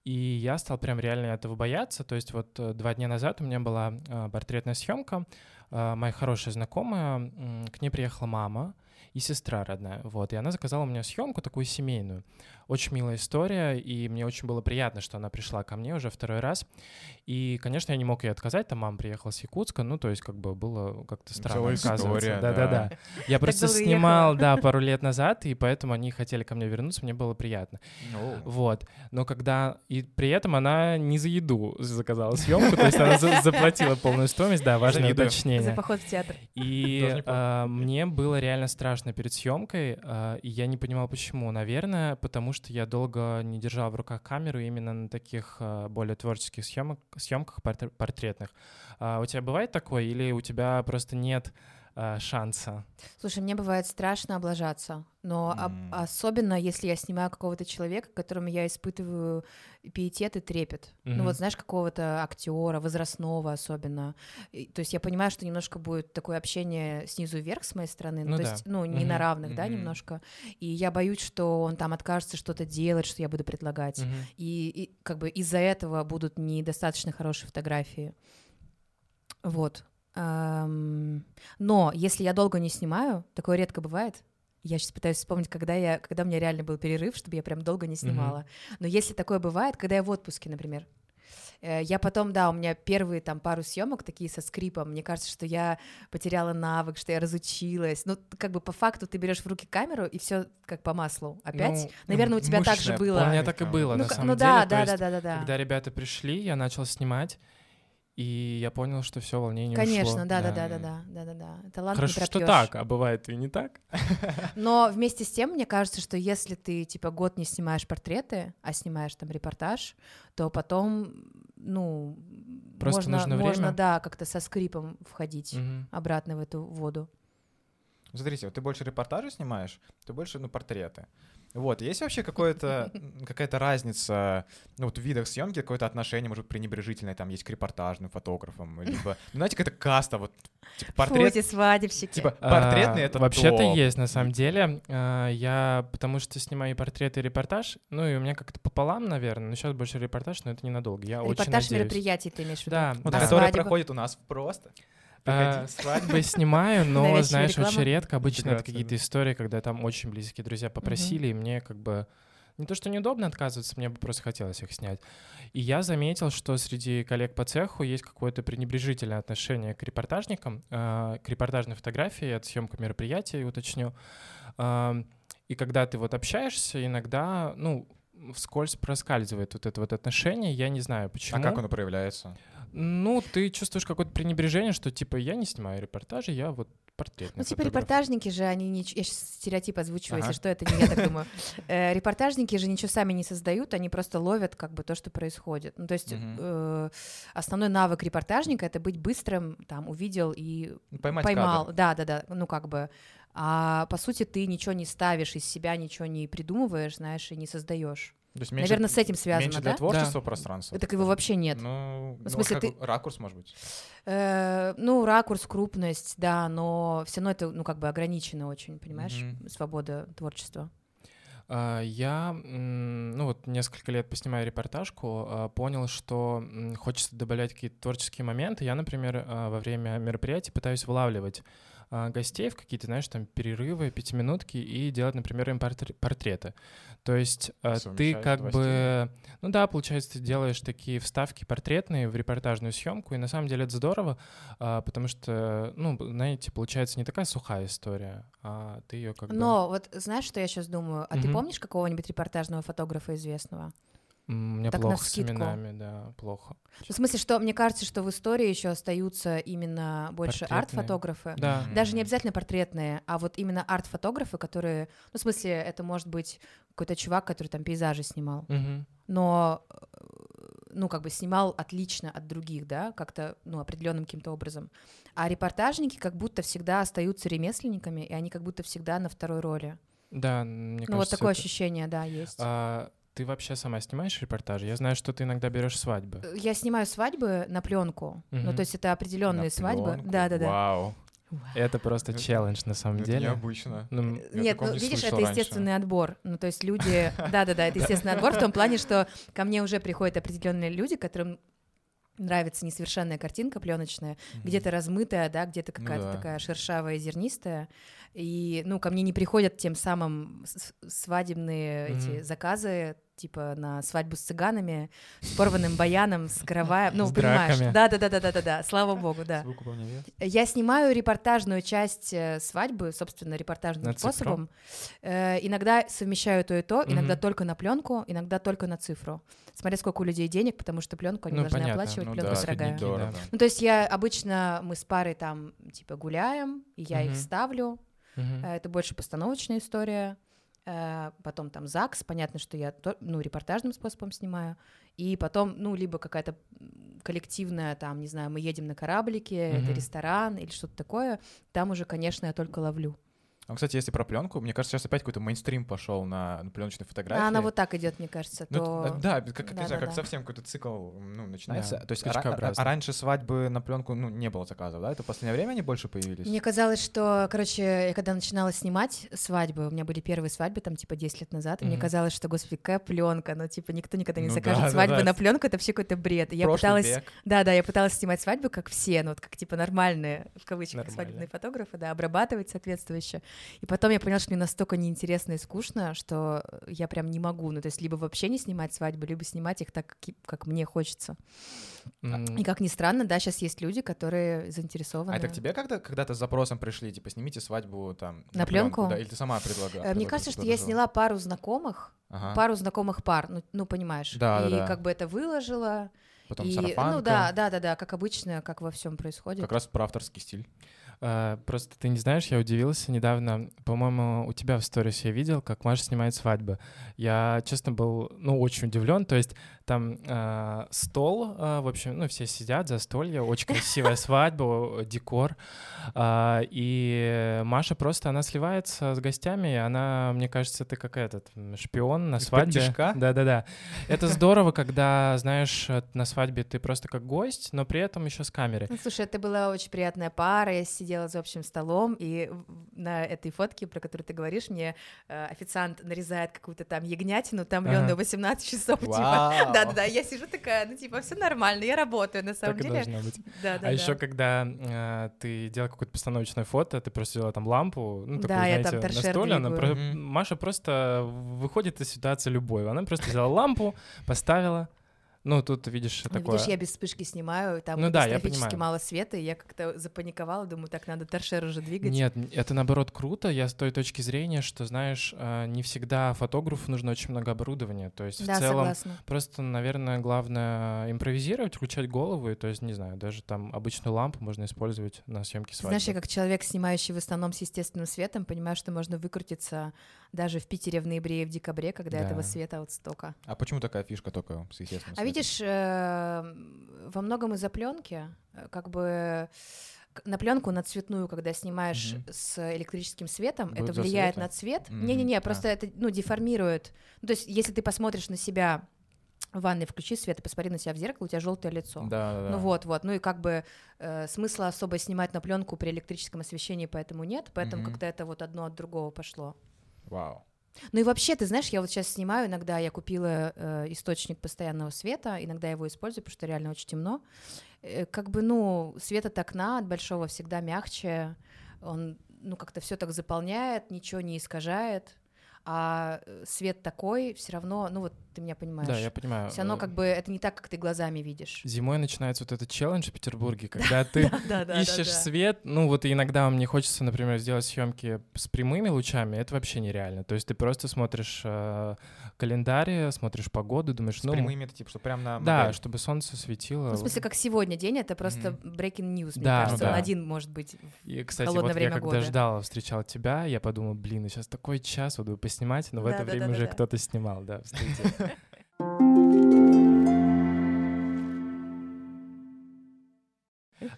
И я стал прям реально этого бояться. То есть вот э, два дня назад у меня была э, портретная съемка. Э, Моя хорошая знакомая, к ней приехала мама и сестра родная. Вот, и она заказала у меня съемку такую семейную. Очень милая история, и мне очень было приятно, что она пришла ко мне уже второй раз. И, конечно, я не мог ей отказать, там мама приехала с Якутска, ну, то есть как бы было как-то странно Целая отказываться. Да-да-да. Я [laughs] просто снимал, да, [laughs] пару лет назад, и поэтому они хотели ко мне вернуться, мне было приятно. Вот. Но когда... И при этом она не за еду заказала съемку, то есть она за- заплатила полную стоимость, да, важное Завидую. За уточнение. поход в театр. И а, мне было реально страшно перед съемкой, а, и я не понимал, почему. Наверное, потому что я долго не держал в руках камеру именно на таких а, более творческих съемок, съемках портре- портретных. А у тебя бывает такое, или у тебя просто нет а, шанса? Слушай, мне бывает страшно облажаться, но об- М. особенно если я снимаю какого-то человека, которому я испытываю пиетет и трепет. Ну Мгм. вот знаешь, какого-то актера, возрастного особенно. И- то есть я понимаю, что немножко будет такое общение снизу вверх с моей стороны, ну, Ну то да. есть, ну, не Мгм. на равных, да, Мгм. немножко. И я боюсь, что он там откажется что-то делать, что я буду предлагать. Мгм. И, и как бы из-за этого будут недостаточно хорошие фотографии. Вот. Но если я долго не снимаю, такое редко бывает. Я сейчас пытаюсь вспомнить, когда я, когда у меня реально был перерыв, чтобы я прям долго не снимала. Но если такое бывает, когда я в отпуске, например, э, я потом, да, у меня первые там пару съемок такие со скрипом. Мне кажется, что я потеряла навык, что я разучилась. Ну, как бы по факту ты берешь в руки камеру и все как по маслу. Опять, Ну, наверное, у тебя так же было. У меня так и было, Ну, на самом ну деле. да, То да, есть да, да, да, да. Когда ребята пришли, я начал снимать, и я понял, что все волнение Конечно, ушло. да, да, да, да, да, да, да, да. Талант не Хорошо, что пропьёшь. так, а бывает и не так. [laughs] Но вместе с тем, мне кажется, что если ты типа год не снимаешь портреты, а снимаешь там репортаж, то потом, ну, Просто можно, нужно можно, время. да, как-то со скрипом входить Мгм. обратно в эту воду. Смотрите, вот ты больше репортажи снимаешь, ты больше, ну, портреты. Вот, есть вообще какое-то, какая-то разница, ну, вот в видах съемки, какое-то отношение, может, пренебрежительное, там, есть к репортажным фотографам, либо, ну, знаете, какая-то каста, вот, типа, портрет, Фу, свадебщики. типа, портретный — А, это Вообще-то топ. есть, на самом деле. А, Я, потому что снимаю и портрет, и репортаж, ну, и у меня как-то пополам, наверное, но сейчас больше репортаж, но это ненадолго. Я очень Репортаж мероприятий ты имеешь в виду? Да, Вот, да. который проходит у нас просто. А. Свадьбы снимаю, но, знаешь, реклама? очень редко. Обычно это какие-то истории, когда там очень близкие друзья попросили, и мне как бы не то, что неудобно отказываться, мне бы просто хотелось их снять. И я заметил, что среди коллег по цеху есть какое-то пренебрежительное отношение к репортажникам, э, к репортажной фотографии, от съемка мероприятий, уточню. Ам, И когда ты вот общаешься, иногда, ну, вскользь проскальзывает вот это вот отношение, я не знаю почему. А как оно проявляется? Ну, ты чувствуешь какое-то пренебрежение, что типа я не снимаю репортажи, я вот портретный Ну, типа фотограф». репортажники же, они не... Я сейчас стереотип озвучиваю, Ага. если что, это не я так думаю. [laughs] Э, Репортажники же ничего сами не создают, они просто ловят как бы то, что происходит. Ну, то есть э, основной навык репортажника — это быть быстрым, там, увидел и Ну, Поймать поймал. кадр. Да, да, да, ну как бы. А по сути ты ничего не ставишь из себя, ничего не придумываешь, знаешь, и не создаешь. Есть меньше- Наверное, с этим связано, Меньше для да? творчества пространства. Так его вообще нет. Ну, В смысле, ну, ты- ракурс, может быть. Э, ну, ракурс, крупность, да, но все равно это, ну, как бы ограничено очень, понимаешь, Мгм. свобода творчества. А, Я, ну вот несколько лет поснимая репортажку, а, понял, что хочется добавлять какие-то творческие моменты. Я, например, а, во время мероприятий пытаюсь вылавливать а, гостей в какие-то, знаешь, там перерывы, пятиминутки и делать, например, им портре- портреты. То есть а, ты как бы, ну да, получается, ты делаешь такие вставки портретные в репортажную съемку, и на самом деле это здорово, а, потому что, ну, знаете, получается не такая сухая история, а ты ее как бы... Но вот знаешь, что я сейчас думаю? А ты Мгм. помнишь какого-нибудь репортажного фотографа известного? Мне Так плохо с навскидку. именами, да, плохо. Ну, В смысле, что мне кажется, что в истории еще остаются именно больше арт-фотографы. Да. Даже не обязательно портретные, а вот именно арт-фотографы, которые, ну, в смысле, это может быть какой-то чувак, который там пейзажи снимал, Мгм. но, э, ну, как бы снимал отлично от других, да, как-то, ну, определенным каким-то образом. А репортажники как будто всегда остаются ремесленниками, и они как будто всегда на второй роли. Да, мне ну, вот кажется, такое это- ощущение, да, есть. А, ты вообще сама снимаешь репортажи? Я знаю, что ты иногда берешь свадьбы. Э, Я снимаю свадьбы на пленку. Ну, Мгм. то есть это определенные На свадьбы. пленку? Да, да, да. Вау. Это просто Это- челлендж на самом Это деле. необычно. Ну, Нет, ну не видишь, это раньше. естественный отбор. Ну, то есть люди. Да, да, да, это естественный отбор в том плане, что ко мне уже приходят определенные люди, которым нравится несовершенная картинка пленочная, Мгм. где-то размытая, да, где-то Ну какая-то да. такая шершавая, зернистая. И, ну, ко мне не приходят тем самым свадебные эти Мгм. заказы, типа на свадьбу с цыганами, с порванным баяном, с караваем. Ну, С понимаешь. драками. Да, да, да, да, да, да, да. Слава богу, да. Я снимаю репортажную часть э, свадьбы, собственно, репортажным На способом. Э, иногда совмещаю то и то, иногда Мгм. только на пленку, иногда только на цифру. Смотря сколько у людей денег, потому что пленку они Ну, должны понятно. оплачивать, Ну пленка да, дорогая. Дорого. Ну, то есть я обычно, мы с парой там, типа, гуляем, и я их Мгм. ставлю. Э, Это больше постановочная история. Э, Потом там ЗАГС, понятно, что я ну, репортажным способом снимаю. И потом, ну, либо какая-то коллективная, там, не знаю, мы едем на кораблике, это Мгм. ресторан или что-то такое. Там уже, конечно, я только ловлю. А, кстати, если про пленку, мне кажется, сейчас опять какой-то мейнстрим пошел на, пленочной фотографии. А она вот так идет, мне кажется, Ну, то... т- да, как, как, не знаю, как Да-да-да. совсем какой-то цикл ну, начинается. Да, То есть а, а- а раньше свадьбы на пленку ну, не было заказов, да? Это в последнее время они больше появились? Мне казалось, что, короче, я когда начинала снимать свадьбы, у меня были первые свадьбы, там, типа, 10 лет назад, и мне казалось, что, господи, какая пленка, ну, типа, никто никогда не Ну закажет да, да, свадьбы да. на пленку, это вообще какой-то бред. И я пыталась век. Да, да, я пыталась снимать свадьбы, как все, ну вот как типа нормальные, в кавычках, Нормально. свадебные фотографы, да, обрабатывать соответствующе. И потом я поняла, что мне настолько неинтересно и скучно, что я прям не могу. Ну, то есть либо вообще не снимать свадьбы, либо снимать их так, как, мне хочется. М, И как ни странно, да, сейчас есть люди, которые заинтересованы. А это к тебе когда, когда-то с запросом пришли, типа, снимите свадьбу там На пленку? да, или ты сама предлагала? Э, Мне кажется, что я сняла пару знакомых, Ага. пару знакомых пар, ну, ну понимаешь. Да, да, и да. как бы это выложила. Потом и, сарафанка. ну да, да, да, да, как обычно, как во всем происходит. Как раз про авторский стиль. А, просто ты не знаешь, я удивился недавно, по-моему, у тебя в сторис я видел, как Маша снимает свадьбы. Я, честно, был, ну, очень удивлен. То есть там э, стол, э, в общем, ну, все сидят, за застолье, очень красивая свадьба, декор. Э, и Маша просто, она сливается с гостями, она, мне кажется, ты как этот шпион на свадьбе. Да-да-да. [laughs] Это здорово, когда, знаешь, на свадьбе ты просто как гость, но при этом еще с камерой. Ну, слушай, это была очень приятная пара, я сидела за общим столом, и на этой фотке, про которую ты говоришь, мне э, официант нарезает какую-то там ягнятину, томленную ага. 18 часов, типа. Да-да-да, я сижу такая, ну, типа, все нормально, я работаю, на самом так деле. И должно быть. Да, да, а еще, когда э, ты делал какое-то постановочное фото, ты просто делала там лампу, ну, такую, да, знаете, я там на столе, она про... mm-hmm. Маша просто выходит из ситуации любой. Она просто взяла лампу, поставила, ну, тут видишь ну, такое... Видишь, я без вспышки снимаю, там ну, да, катастрофически мало света, и я как-то запаниковала, думаю, так, надо торшер уже двигать. Нет, это наоборот круто, я с той точки зрения, что, знаешь, а, не всегда фотографу нужно очень много оборудования, то есть да, в целом согласна. просто, наверное, главное импровизировать, включать голову, и, то есть, не знаю, даже там обычную лампу можно использовать на съемке свадьбы. Знаешь, я как человек, снимающий в основном с естественным светом, понимаю, что можно выкрутиться даже в Питере в ноябре и в декабре, когда да. этого света вот столько. А почему такая фишка только с естественным светом? Видишь, э, во многом из-за пленки, э, как бы на пленку на цветную, когда снимаешь угу. с электрическим светом, Будет это влияет на цвет. Не-не-не, угу. просто а. это ну деформирует. Ну, то есть, если ты посмотришь на себя в ванной включи свет и посмотри на себя в зеркало, у тебя желтое лицо. Да, да, Ну вот, вот. Ну и как бы э, смысла особо снимать на пленку при электрическом освещении, поэтому нет. Поэтому угу. как-то это вот одно от другого пошло. Вау. Ну и вообще, ты знаешь, я вот сейчас снимаю, иногда я купила э, источник постоянного света, иногда его использую, потому что реально очень темно. Э, как бы, ну, свет от окна, от большого всегда мягче, он, ну, как-то все так заполняет, ничего не искажает а э, свет такой все равно, ну вот ты меня понимаешь. Да, я понимаю. Все равно э, как бы это не так, как ты глазами видишь. Зимой начинается вот этот челлендж в Петербурге, когда [laughs] ты ищешь свет, ну вот иногда мне хочется, например, сделать съемки с прямыми лучами, это вообще нереально. То есть ты просто смотришь э, календарь, смотришь погоду, думаешь, ну... С прямыми, это типа, что прям на Да, чтобы солнце светило. Ну, в смысле, как сегодня день, это просто breaking news, мне кажется, он один может быть И, кстати, вот я когда ждал, встречал тебя, я подумал, блин, сейчас такой час, вот бы поснимать, но в это время уже кто-то снимал, да, в студии. [laughs]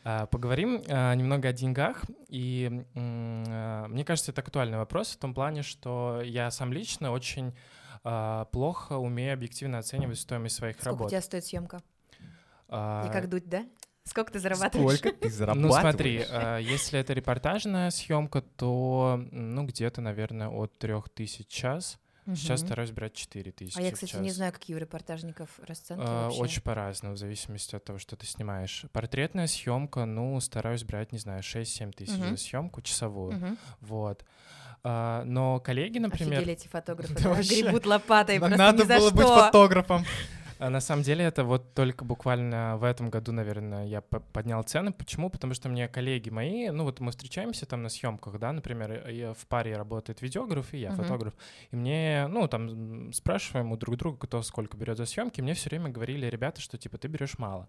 А, поговорим а, немного о деньгах. И а, мне кажется, это актуальный вопрос в том плане, что я сам лично очень плохо умею объективно оценивать стоимость своих Сколько работ. Сколько у тебя стоит съемка? И как дуть, да? Сколько ты зарабатываешь? Сколько ты зарабатываешь? Ну смотри, если это репортажная съемка, то ну где-то, наверное, от 3000 час. Угу. Сейчас стараюсь брать 4 тысячи. А я, кстати, не знаю, какие у репортажников расценки а, Очень по-разному, в зависимости от того, что ты снимаешь. Портретная съемка, ну, стараюсь брать, не знаю, 6-7 тысяч угу. за съемку часовую. Угу. Вот. А, но коллеги, например... Офигели эти фотографы, [laughs] да, гребут лопатой просто Надо было быть фотографом. А на самом деле это вот только буквально в этом году, наверное, я поднял цены. Почему? Потому что мне коллеги мои, ну вот мы встречаемся там на съемках, да, например, я, в паре работает видеограф и я uh-huh. фотограф, и мне, ну там спрашиваем у друг друга, кто сколько берет за съемки, мне все время говорили ребята, что типа ты берешь мало.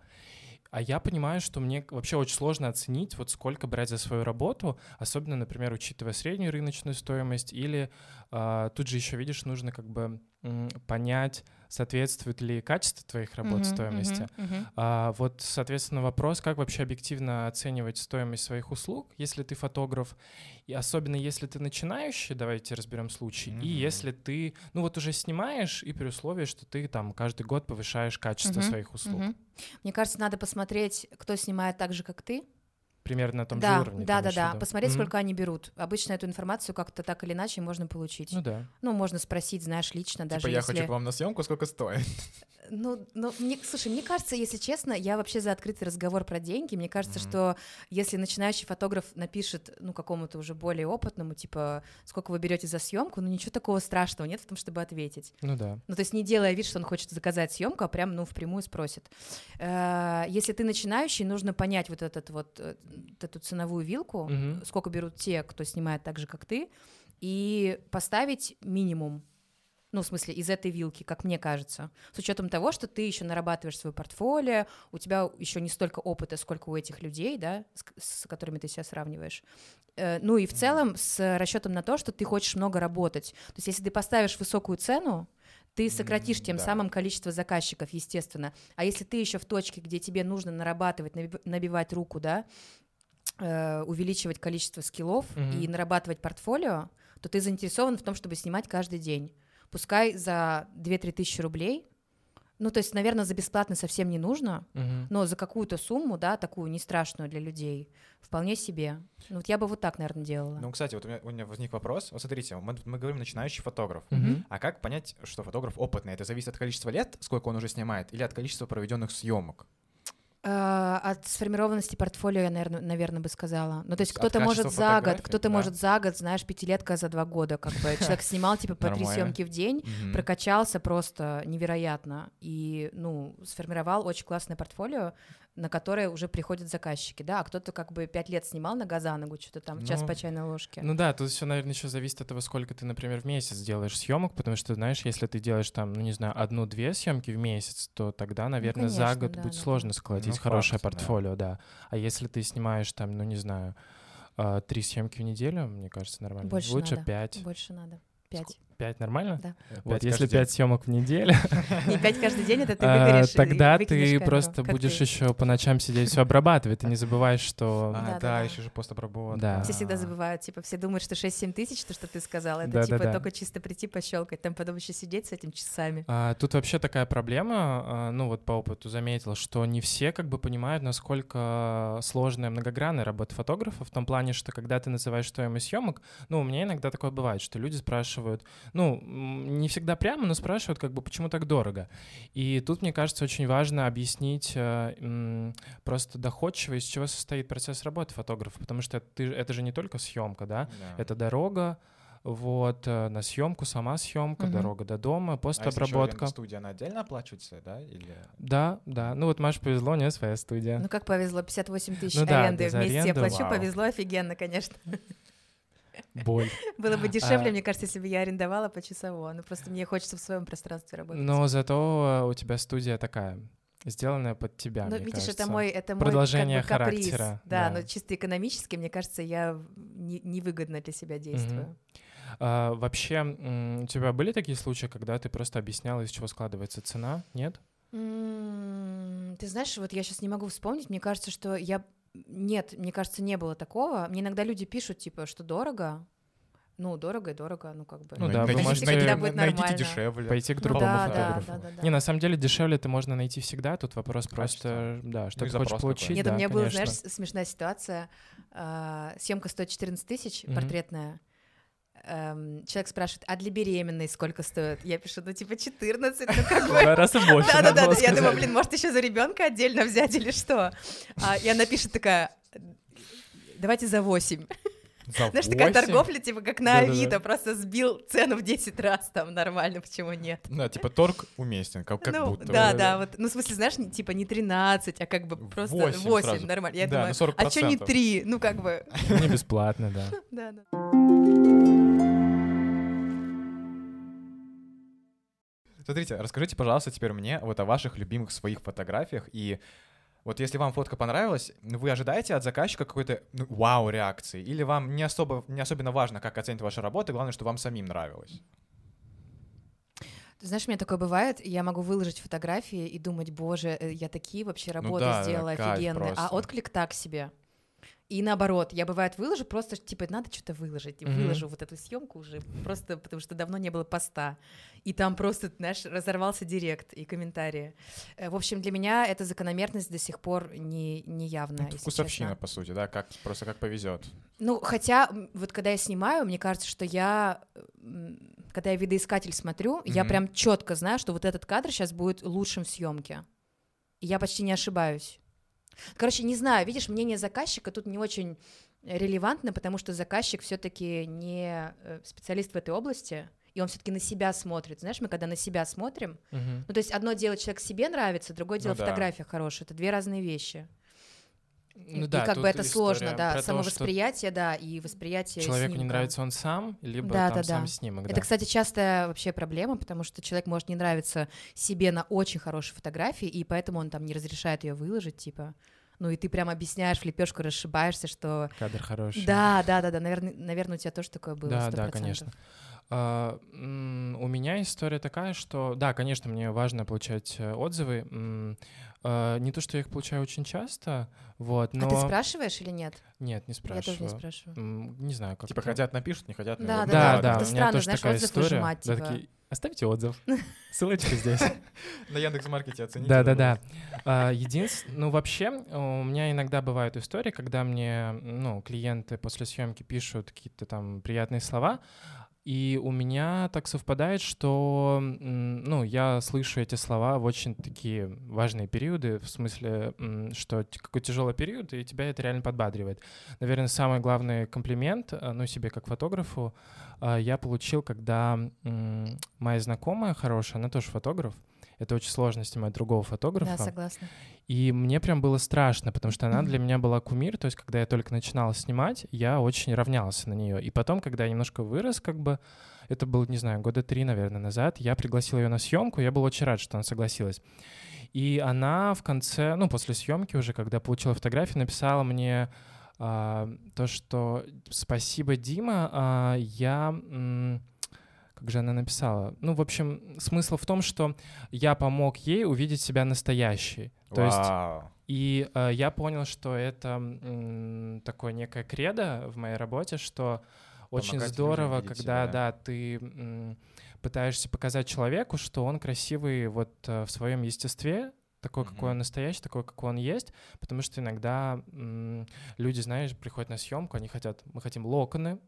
А я понимаю, что мне вообще очень сложно оценить, вот сколько брать за свою работу, особенно, например, учитывая среднюю рыночную стоимость, или а, тут же еще, видишь, нужно как бы м, понять, соответствует ли качество твоих работ uh-huh, стоимости. Uh-huh, uh-huh. А, вот, соответственно, вопрос, как вообще объективно оценивать стоимость своих услуг, если ты фотограф, и особенно если ты начинающий, давайте разберем случай, uh-huh. и если ты, ну вот уже снимаешь, и при условии, что ты там каждый год повышаешь качество uh-huh, своих услуг. Uh-huh. Мне кажется, надо посмотреть, кто снимает так же, как ты, примерно на том да, же уровне. Да, да, да, Посмотреть, mm-hmm. сколько они берут. Обычно эту информацию как-то так или иначе можно получить. Ну да. Ну, можно спросить, знаешь, лично, типа даже я если... хочу к вам на съемку, сколько стоит. Ну, ну, мне, слушай, мне кажется, если честно, я вообще за открытый разговор про деньги. Мне кажется, mm-hmm. что если начинающий фотограф напишет, ну, какому-то уже более опытному, типа, сколько вы берете за съемку, ну, ничего такого страшного нет в том, чтобы ответить. Ну да. Ну, то есть не делая вид, что он хочет заказать съемку, а прям, ну, впрямую спросит. Э, если ты начинающий, нужно понять вот этот вот э, эту ценовую вилку, mm-hmm. сколько берут те, кто снимает так же, как ты, и поставить минимум Ну, в смысле, из этой вилки, как мне кажется. С учетом того, что ты еще нарабатываешь свое портфолио, у тебя еще не столько опыта, сколько у этих людей, да, с, с которыми ты себя сравниваешь. Э, ну и в целом с расчетом на то, что ты хочешь много работать. То есть если ты поставишь высокую цену, ты сократишь тем да. самым количество заказчиков, естественно. А если ты еще в точке, где тебе нужно нарабатывать, наби- набивать руку, да, э, увеличивать количество скиллов Мгм. и нарабатывать портфолио, то ты заинтересован в том, чтобы снимать каждый день. Пускай за 2-3 тысячи рублей, ну, то есть, наверное, за бесплатно совсем не нужно, Мгм. но за какую-то сумму, да, такую не страшную для людей, вполне себе. Ну, вот я бы вот так, наверное, делала. Ну, кстати, вот у меня, у меня возник вопрос. Вот смотрите, мы, мы говорим начинающий фотограф. Мгм. А как понять, что фотограф опытный? Это зависит от количества лет, сколько он уже снимает, или от количества проведенных съемок? А, от сформированности портфолио я, наверное, наверное, бы сказала. Ну, то есть От кто-то может за год, кто-то да. может за год, знаешь, пятилетка за два года, как бы человек [laughs] снимал типа по три съемки в день, Мгм. прокачался просто невероятно и, ну, сформировал очень классное портфолио, на которое уже приходят заказчики, да, а кто-то как бы пять лет снимал нога за ногу, что-то там, час Ну, по чайной ложке. Ну да, тут все, наверное, еще зависит от того, сколько ты, например, в месяц делаешь съемок, потому что, знаешь, если ты делаешь там, ну не знаю, одну-две съемки в месяц, то тогда, наверное, за конечно, год да, будет да, сложно да. сколотить Ну, хорошее факт, да. портфолио, да. А если ты снимаешь там, ну не знаю, а, три съемки в неделю, мне кажется, нормально. Больше Лучше надо. пять. Больше надо. Пять. Пять нормально? Да. Вот, Пять если каждый день. пять съемок в неделю, [laughs] Не пять каждый день, это ты а, выгоришь. тогда ты просто будешь еще по ночам сидеть все обрабатывать. Ты не забываешь, что А, да, еще же постобработка. Да. Все всегда забывают, типа, все думают, что 6-7 тысяч, то, что ты сказал, это типа только чисто прийти пощелкать, там потом еще сидеть с этим часами. А, тут вообще такая проблема, а, ну вот по опыту заметил, что не все как бы понимают, насколько сложная многогранная работа фотографа в том плане, что когда ты называешь стоимость съемок, ну у меня иногда такое бывает, что люди спрашивают, ну не всегда прямо, но спрашивают как бы почему так дорого. И тут мне кажется очень важно объяснить э, просто доходчиво, из чего состоит процесс работы фотографа, потому что ты- это же не только съемка, да, Да. это дорога, вот, э, на съемку, сама съемка, Мгм. дорога до дома, А постобработка. аренда студии, она отдельно оплачивается, да? Или... Да, да. Ну вот Маш повезло, у нее своя студия. Ну как повезло, 58 тысяч Ну аренды да, вместе я аренду, плачу, вау. повезло офигенно, конечно. Боль. Было бы дешевле, А. мне кажется, если бы я арендовала почасово, но просто мне хочется в своем пространстве работать. Но зато у тебя студия такая, сделанная под тебя, Ну, видишь, это кажется. мой, это мой Продолжение как бы, каприз. характера, Да, да. но чисто экономически, мне кажется, я не- невыгодно для себя действую. А, вообще, у тебя были такие случаи, когда ты просто объясняла, из чего складывается цена? Нет? Ты знаешь, вот я сейчас не могу вспомнить, мне кажется, что я... Нет, мне кажется, не было такого. Мне иногда люди пишут, типа, что дорого. Ну, дорого и дорого, ну, как бы. Ну да, вы найдите, можете- найдите- будет найдите нормально. дешевле. Пойти к Ну другому да, да, фотографу. да, да, да. Не, на самом деле дешевле это можно найти всегда. Тут вопрос просто, да, что и ты хочешь получить. какой. Нет, да, у меня была, конечно. знаешь, с- смешная ситуация. А, Съемка стоит 14 тысяч, Мгм. портретная. Эм, Человек спрашивает, а для беременной сколько стоит? Я пишу, ну типа 14, ну как бы... два раза больше. Да, да, да, было я думаю, блин, может еще за ребенка отдельно взять или что? А, и она пишет такая, давайте за 8. За [laughs] Знаешь, такая восемь? торговля, типа как на Да-да-да. Авито, просто сбил цену в 10 раз, там нормально, почему нет? Да, типа торг уместен, как, как ну, будто. да, да, да, да. вот, ну, в смысле, знаешь, не- типа не 13, а как бы просто Восемь 8, сразу. нормально. Я Да, думаю, 40%. а что не 3? Ну, как бы, [laughs] Не бесплатно, да. [laughs] да, да. Смотрите, расскажите, пожалуйста, теперь мне вот о ваших любимых своих фотографиях. И вот если вам фотка понравилась, ну, вы ожидаете от заказчика какой-то ну, вау-реакции? Или вам не, особо, не особенно важно, как оценит ваша работа, главное, что вам самим нравилось? Ты знаешь, у меня такое бывает, я могу выложить фотографии и думать, боже, э, я такие вообще работы Ну да, сделала офигенные, а отклик так себе. И наоборот, я бывает выложу, просто типа надо что-то выложить. И Мгм. выложу вот эту съемку уже, просто потому что давно не было поста. И там просто, знаешь, разорвался директ и комментарии. Э, В общем, для меня эта закономерность до сих пор не, не. Это если вкусовщина, честно. по сути, да, как, просто как повезет. Ну, хотя, вот когда я снимаю, мне кажется, что я, когда я видоискатель смотрю, я Мгм. прям четко знаю, что вот этот кадр сейчас будет лучшим в съемке. И я почти не ошибаюсь. Короче, не знаю, видишь, мнение заказчика тут не очень релевантно, потому что заказчик все-таки не э, специалист в этой области, и он все-таки на себя смотрит. Знаешь, мы когда на себя смотрим, Мгм. ну, то есть одно дело человек себе нравится, другое дело Ну да. фотография хорошая. Это две разные вещи. Ну и да, как тут бы это сложно, да, то, самовосприятие, да, и восприятие Человеку не нравится он сам, либо Да, там да, сам да. снимок, Это, да. кстати, частая вообще проблема, потому что человек может не нравиться себе на очень хорошей фотографии, и поэтому он там не разрешает ее выложить, типа. Ну и ты прям объясняешь, в лепешку расшибаешься, что Кадр хороший. да, да, да, да, наверное, наверное, у тебя тоже такое было. Да, 100%. да, конечно. М, у меня история такая, что, да, конечно, мне важно получать э, отзывы. А, Не то, что я их получаю очень часто, вот, но... А ты спрашиваешь или нет? Нет, не Я тоже спрашиваю. не спрашиваю. Не знаю, как Типа это. хотят напишут, не хотят. Да, да, Да, да, да, как-то у меня странно, тоже знаешь, такая отзыв история. выжимать, Да, типа. такие, Оставьте отзыв. [laughs] Ссылочка здесь. На Яндекс.Маркете оцените. Да, да, да. Единственное, ну вообще, у меня иногда бывают истории, когда мне, ну, клиенты после съемки пишут какие-то там приятные слова, и у меня так совпадает, что, ну, я слышу эти слова в очень такие важные периоды, в смысле, что какой тяжелый период, и тебя это реально подбадривает. Наверное, самый главный комплимент, э, ну, себе как фотографу, э, я получил, когда моя знакомая хорошая, она тоже фотограф, это очень сложно снимать другого фотографа. Да, согласна. И мне прям было страшно, потому что она для меня была кумир. То есть, когда я только начинал снимать, я очень равнялся на нее. И потом, когда я немножко вырос, как бы, это было, не знаю, года три, наверное, назад, я пригласил ее на съемку. Я был очень рад, что она согласилась. И она в конце, ну, после съемки уже, когда получила фотографию, написала мне а, то, что спасибо, Дима, а, я... м, как же она написала? Ну, в общем, смысл в том, что я помог ей увидеть себя настоящей. То есть Вау. и э, я понял, что это м, такое некое кредо в моей работе, что очень Помогать здорово, людям видеть когда, себя. да, ты м, пытаешься показать человеку, что он красивый вот э, в своем естестве, такой, какой Мгм. он настоящий, такой, какой он есть, потому что иногда м, люди, знаешь, приходят на съемку, они хотят, мы хотим локоны,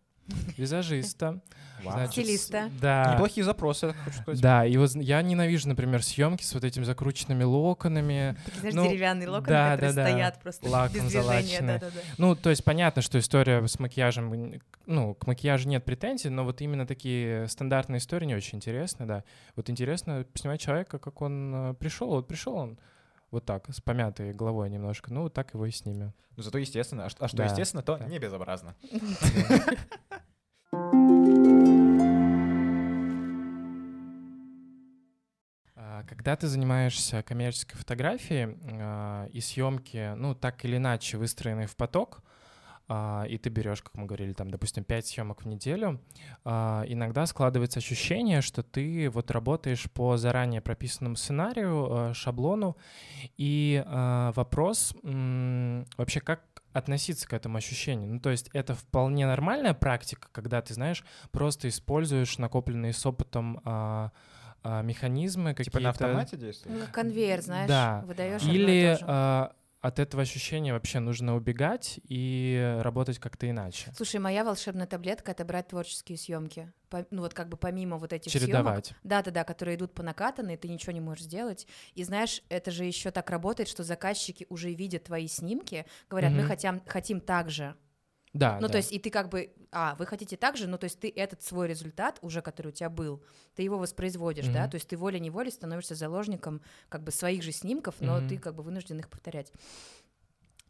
визажиста, значит, Стилиста. Да. Неплохие запросы, хочу сказать. Да, и вот я ненавижу, например, съемки с вот этими закрученными локонами. Такие, знаешь, Ну, деревянные локоны, да, которые да, да. стоят просто Лаком без движения. залаченные. Да-да-да. Ну, то есть понятно, что история с макияжем, ну, к макияжу нет претензий, но вот именно такие стандартные истории не очень интересны, да. Вот интересно снимать человека, как он э, пришел, вот пришел он вот так, с помятой головой немножко, ну, вот так его и снимем. Ну, зато естественно. А, а что Да, естественно, то да. не безобразно. [laughs] Когда ты занимаешься коммерческой фотографией а, и съемки, ну, так или иначе выстроены в поток, а, и ты берешь, как мы говорили, там, допустим, 5 съемок в неделю, а, иногда складывается ощущение, что ты вот работаешь по заранее прописанному сценарию, а, шаблону, и а, вопрос вообще, как относиться к этому ощущению. Ну, то есть это вполне нормальная практика, когда ты, знаешь, просто используешь накопленные с опытом а, механизмы какие-то. Типа на автомате действует? Ну, конвейер, знаешь, Да. выдаешь Или а, от этого ощущения вообще нужно убегать и работать как-то иначе. Слушай, моя волшебная таблетка — это брать творческие съемки. Ну вот как бы помимо вот этих съемок, Чередовать. Да-да-да, которые идут по накатанной, ты ничего не можешь сделать. И знаешь, это же еще так работает, что заказчики уже видят твои снимки, говорят, мы Мгм. хотим, хотим так же. Да, Ну, да. то есть, и ты как бы, а, вы хотите так же, ну, то есть ты этот свой результат уже, который у тебя был, ты его воспроизводишь, да, Мгм. то есть ты волей-неволей становишься заложником как бы своих же снимков, но Мгм. ты как бы вынужден их повторять.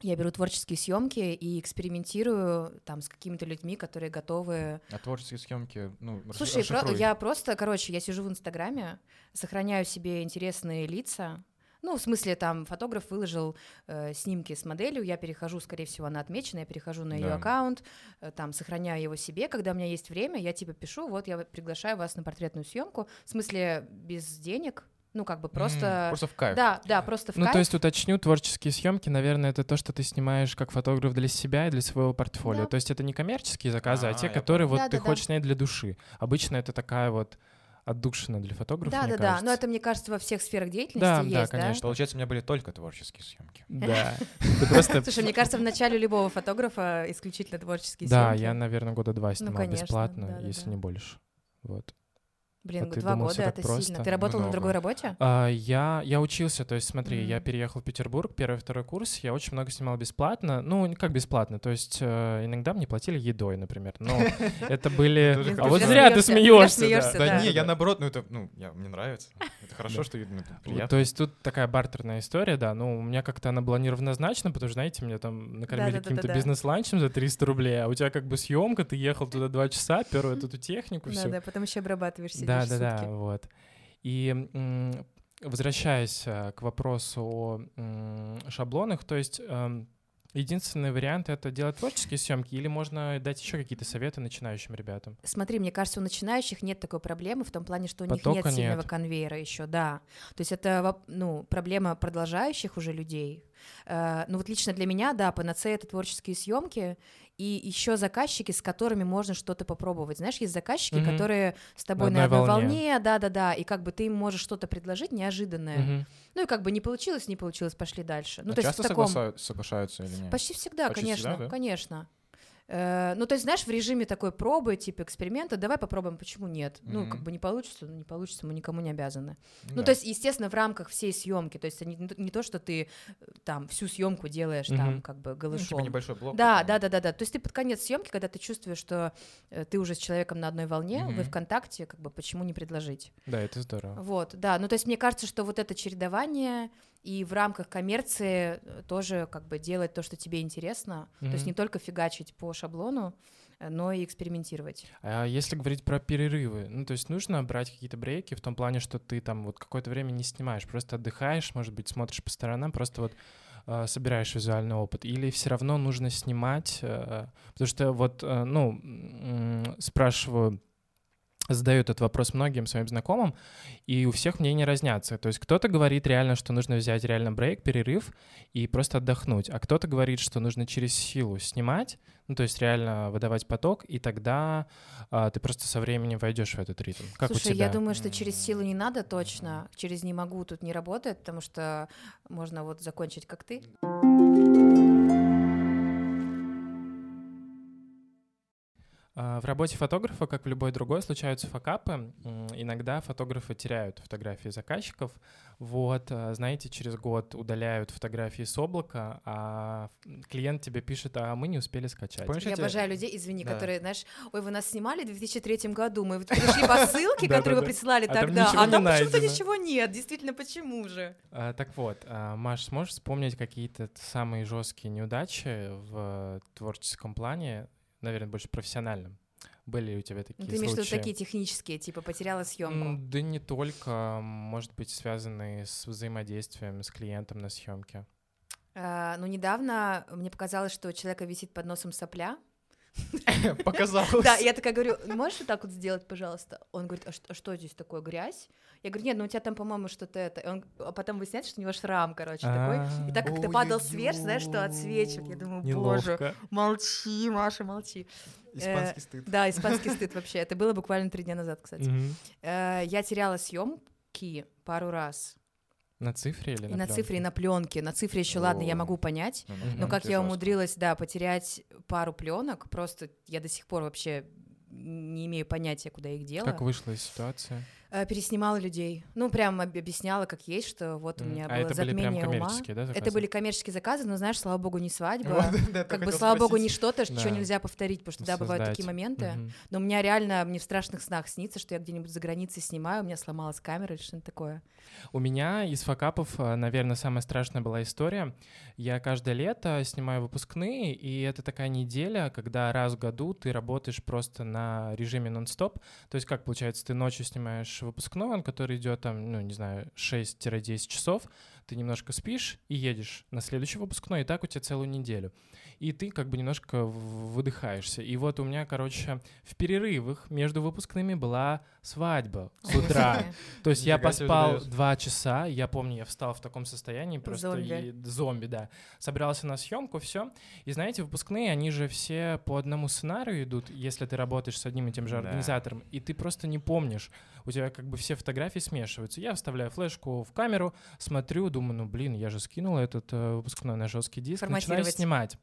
Я беру творческие съемки и экспериментирую там с какими-то людьми, которые готовы А творческие съемки, ну, Слушай, про- я просто, короче, я сижу в Инстаграме, сохраняю себе интересные лица. Ну, в смысле, там фотограф выложил э, снимки с моделью, я перехожу, скорее всего, она отмечена, я перехожу на ее Да. аккаунт, э, там сохраняю его себе. Когда у меня есть время, я типа пишу, вот я приглашаю вас на портретную съемку. В смысле, без денег, ну, как бы просто. Просто в кайф. Да, да, просто в Ну, кайф. то есть уточню, творческие съемки, наверное, это то, что ты снимаешь как фотограф для себя и для своего портфолио. Да. То есть это не коммерческие заказы, а, А, те, которые понял. вот ты Да-да-да. хочешь снять для души. Обычно это такая вот отдушина для фотографа, Да, мне да, да. кажется. Но это, мне кажется, во всех сферах деятельности Да, да, есть, конечно. Получается, у меня были только творческие съемки. Да. [laughs] Слушай, мне кажется, в начале любого фотографа исключительно творческие Да, съемки. я, наверное, года два снимал конечно, бесплатно, если не больше. Вот. Блин, А ты два думал, года это просто? сильно. Ты работал на Много. другой работе? А, я, я учился, то есть смотри, я Мгм. переехал в Петербург, первый, второй курс, я очень много снимал бесплатно, ну, не как бесплатно, то есть э, иногда мне платили едой, например, но [laughs] это были... А вот зря ты смеешься, Да да. не, я наоборот, ну это, ну, я- мне нравится. Это хорошо, что ну, это Вот, приятно. То есть тут такая бартерная история, да, ну, у меня как-то она была неравнозначна, потому что, знаете, меня там накормили Да-да-да-да-да. каким-то бизнес-ланчем за 300 рублей, а у тебя как бы съемка, ты ехал туда два часа, пер эту технику, все. Да, да, потом еще обрабатываешь, сидишь Да, да, да, вот. И возвращаясь э, к вопросу о шаблонах, то есть эм, единственный вариант это делать творческие съемки, или можно дать еще какие-то советы начинающим ребятам? Смотри, мне кажется, у начинающих нет такой проблемы в том плане, что у них Потока нет сильного нет. конвейера еще, да. То есть это ну, проблема продолжающих уже людей. Э, ну вот лично для меня, да, панацея — это творческие съемки, и еще заказчики, с которыми можно что-то попробовать. Знаешь, есть заказчики, Мгм. которые с тобой На на одной волне. да-да-да, и как бы ты им можешь что-то предложить неожиданное. Мгм. Ну и как бы не получилось, не получилось, пошли дальше. Ну А то есть часто в таком... соглашают- соглашаются или нет? Почти всегда, Почти конечно, всегда, да? конечно. Э, ну, то есть, знаешь, в режиме такой пробы, типа эксперимента, давай попробуем, почему нет. Ну, Мгм. как бы не получится, ну, не получится, мы никому не обязаны. Ну, Да. то есть, естественно, в рамках всей съемки, то есть, не, не то, что ты э, там всю съемку делаешь там Мгм. как бы Ну, голышом. типа небольшой блок. Да, да, да, да, да. То есть ты под конец съемки, когда ты чувствуешь, что э, ты уже с человеком на одной волне, вы Мгм. в контакте, как бы почему не предложить? Да, это здорово. Вот, да. Ну, то есть мне кажется, что вот это чередование и в рамках коммерции э, тоже как бы делать то, что тебе интересно. То есть не только фигачить по шаблону, э, но и экспериментировать. А если говорить про перерывы, ну, то есть нужно брать какие-то брейки в том плане, что ты там вот какое-то время не снимаешь, просто отдыхаешь, может быть, смотришь по сторонам, просто вот э, собираешь визуальный опыт, или все равно нужно снимать, э, потому что вот, э, ну, спрашиваю, задаю этот вопрос многим своим знакомым, и у всех мнения разнятся. То есть кто-то говорит реально, что нужно взять реально брейк, перерыв и просто отдохнуть, а кто-то говорит, что нужно через силу снимать, ну то есть реально выдавать поток, и тогда а, ты просто со временем войдешь в этот ритм. Как Слушай, у тебя? я думаю, что через силу не надо точно, через не могу тут не работает, потому что можно вот закончить как ты. В работе фотографа, как в любой другой, случаются факапы. Иногда фотографы теряют фотографии заказчиков. Вот, а, знаете, через год удаляют фотографии с облака, а клиент тебе пишет, а мы не успели скачать. Помнишь, Я эти- обожаю людей, извини, Да. которые, знаешь, ой, вы нас снимали в 2003 году, мы вот пришли по [laughs] ссылке, которую вы присылали А тогда, а там почему-то найдено. ничего нет. Действительно, почему же? А, Так вот, а, Маш, сможешь вспомнить какие-то самые жесткие неудачи в творческом плане, наверное, больше профессиональном? Были ли у тебя такие Ну, ты имеешь случаи? такие технические, типа потеряла съемку. Да не только, может быть, связанные с взаимодействием с клиентом на съемке. А, ну, недавно мне показалось, что у человека висит под носом сопля. [laughs] Показалось. Да, я такая говорю, можешь вот так вот сделать, пожалуйста? Он говорит, а что, а что здесь такое, грязь? Я говорю, нет, ну у тебя там, по-моему, что-то это. И он, а потом выясняется, что у него шрам, короче, такой. И так как ты падал сверх, знаешь, что отсвечивает. Я думаю, боже, молчи, Маша, молчи. Испанский стыд. Да, испанский стыд вообще. Это было буквально три дня назад, кстати. Э, Я теряла съемки пару раз. На цифре или на на цифре, и на пленке. На цифре еще, ладно, я могу понять. Ну, Мгм. Но ну, как это я жестко. умудрилась, да, потерять пару пленок, просто я до сих пор вообще не имею понятия, куда их делать. Как вышла из ситуации? Э, Переснимала людей. Ну, прям об- объясняла, как есть, что вот у меня а было это были прям затмение ума. коммерческие, да, Это заказы? были коммерческие заказы, но, знаешь, слава богу, не свадьба. Вот, [laughs] да, Как бы, слава богу, не спросить. что-то, что Да. нельзя повторить, потому что, да, бывают такие моменты. Мгм. Но у меня реально, мне в страшных снах снится, что я где-нибудь за границей снимаю, у меня сломалась камера или что-нибудь такое. У меня из факапов, наверное, самая страшная была история. Я каждое лето снимаю выпускные, и это такая неделя, когда раз в году ты работаешь просто на режиме нон-стоп. То есть как получается, ты ночью снимаешь выпускной, он который идет там, ну, не знаю, 6-10 часов, ты немножко спишь и едешь на следующий выпускной, и так у тебя целую неделю. И ты как бы немножко выдыхаешься. И вот у меня, короче, в перерывах между выпускными была свадьба с утра. То есть я поспал два часа, я помню, я встал в таком состоянии, просто Зомби. да. Собрался на съемку, все. И знаете, выпускные, они же все по одному сценарию идут, если ты работаешь с одним и тем же организатором, и ты просто не помнишь. У тебя как бы все фотографии смешиваются. Я вставляю флешку в камеру, смотрю, думаю, ну блин, я же скинул этот э, выпускной на жесткий диск, начинаю снимать.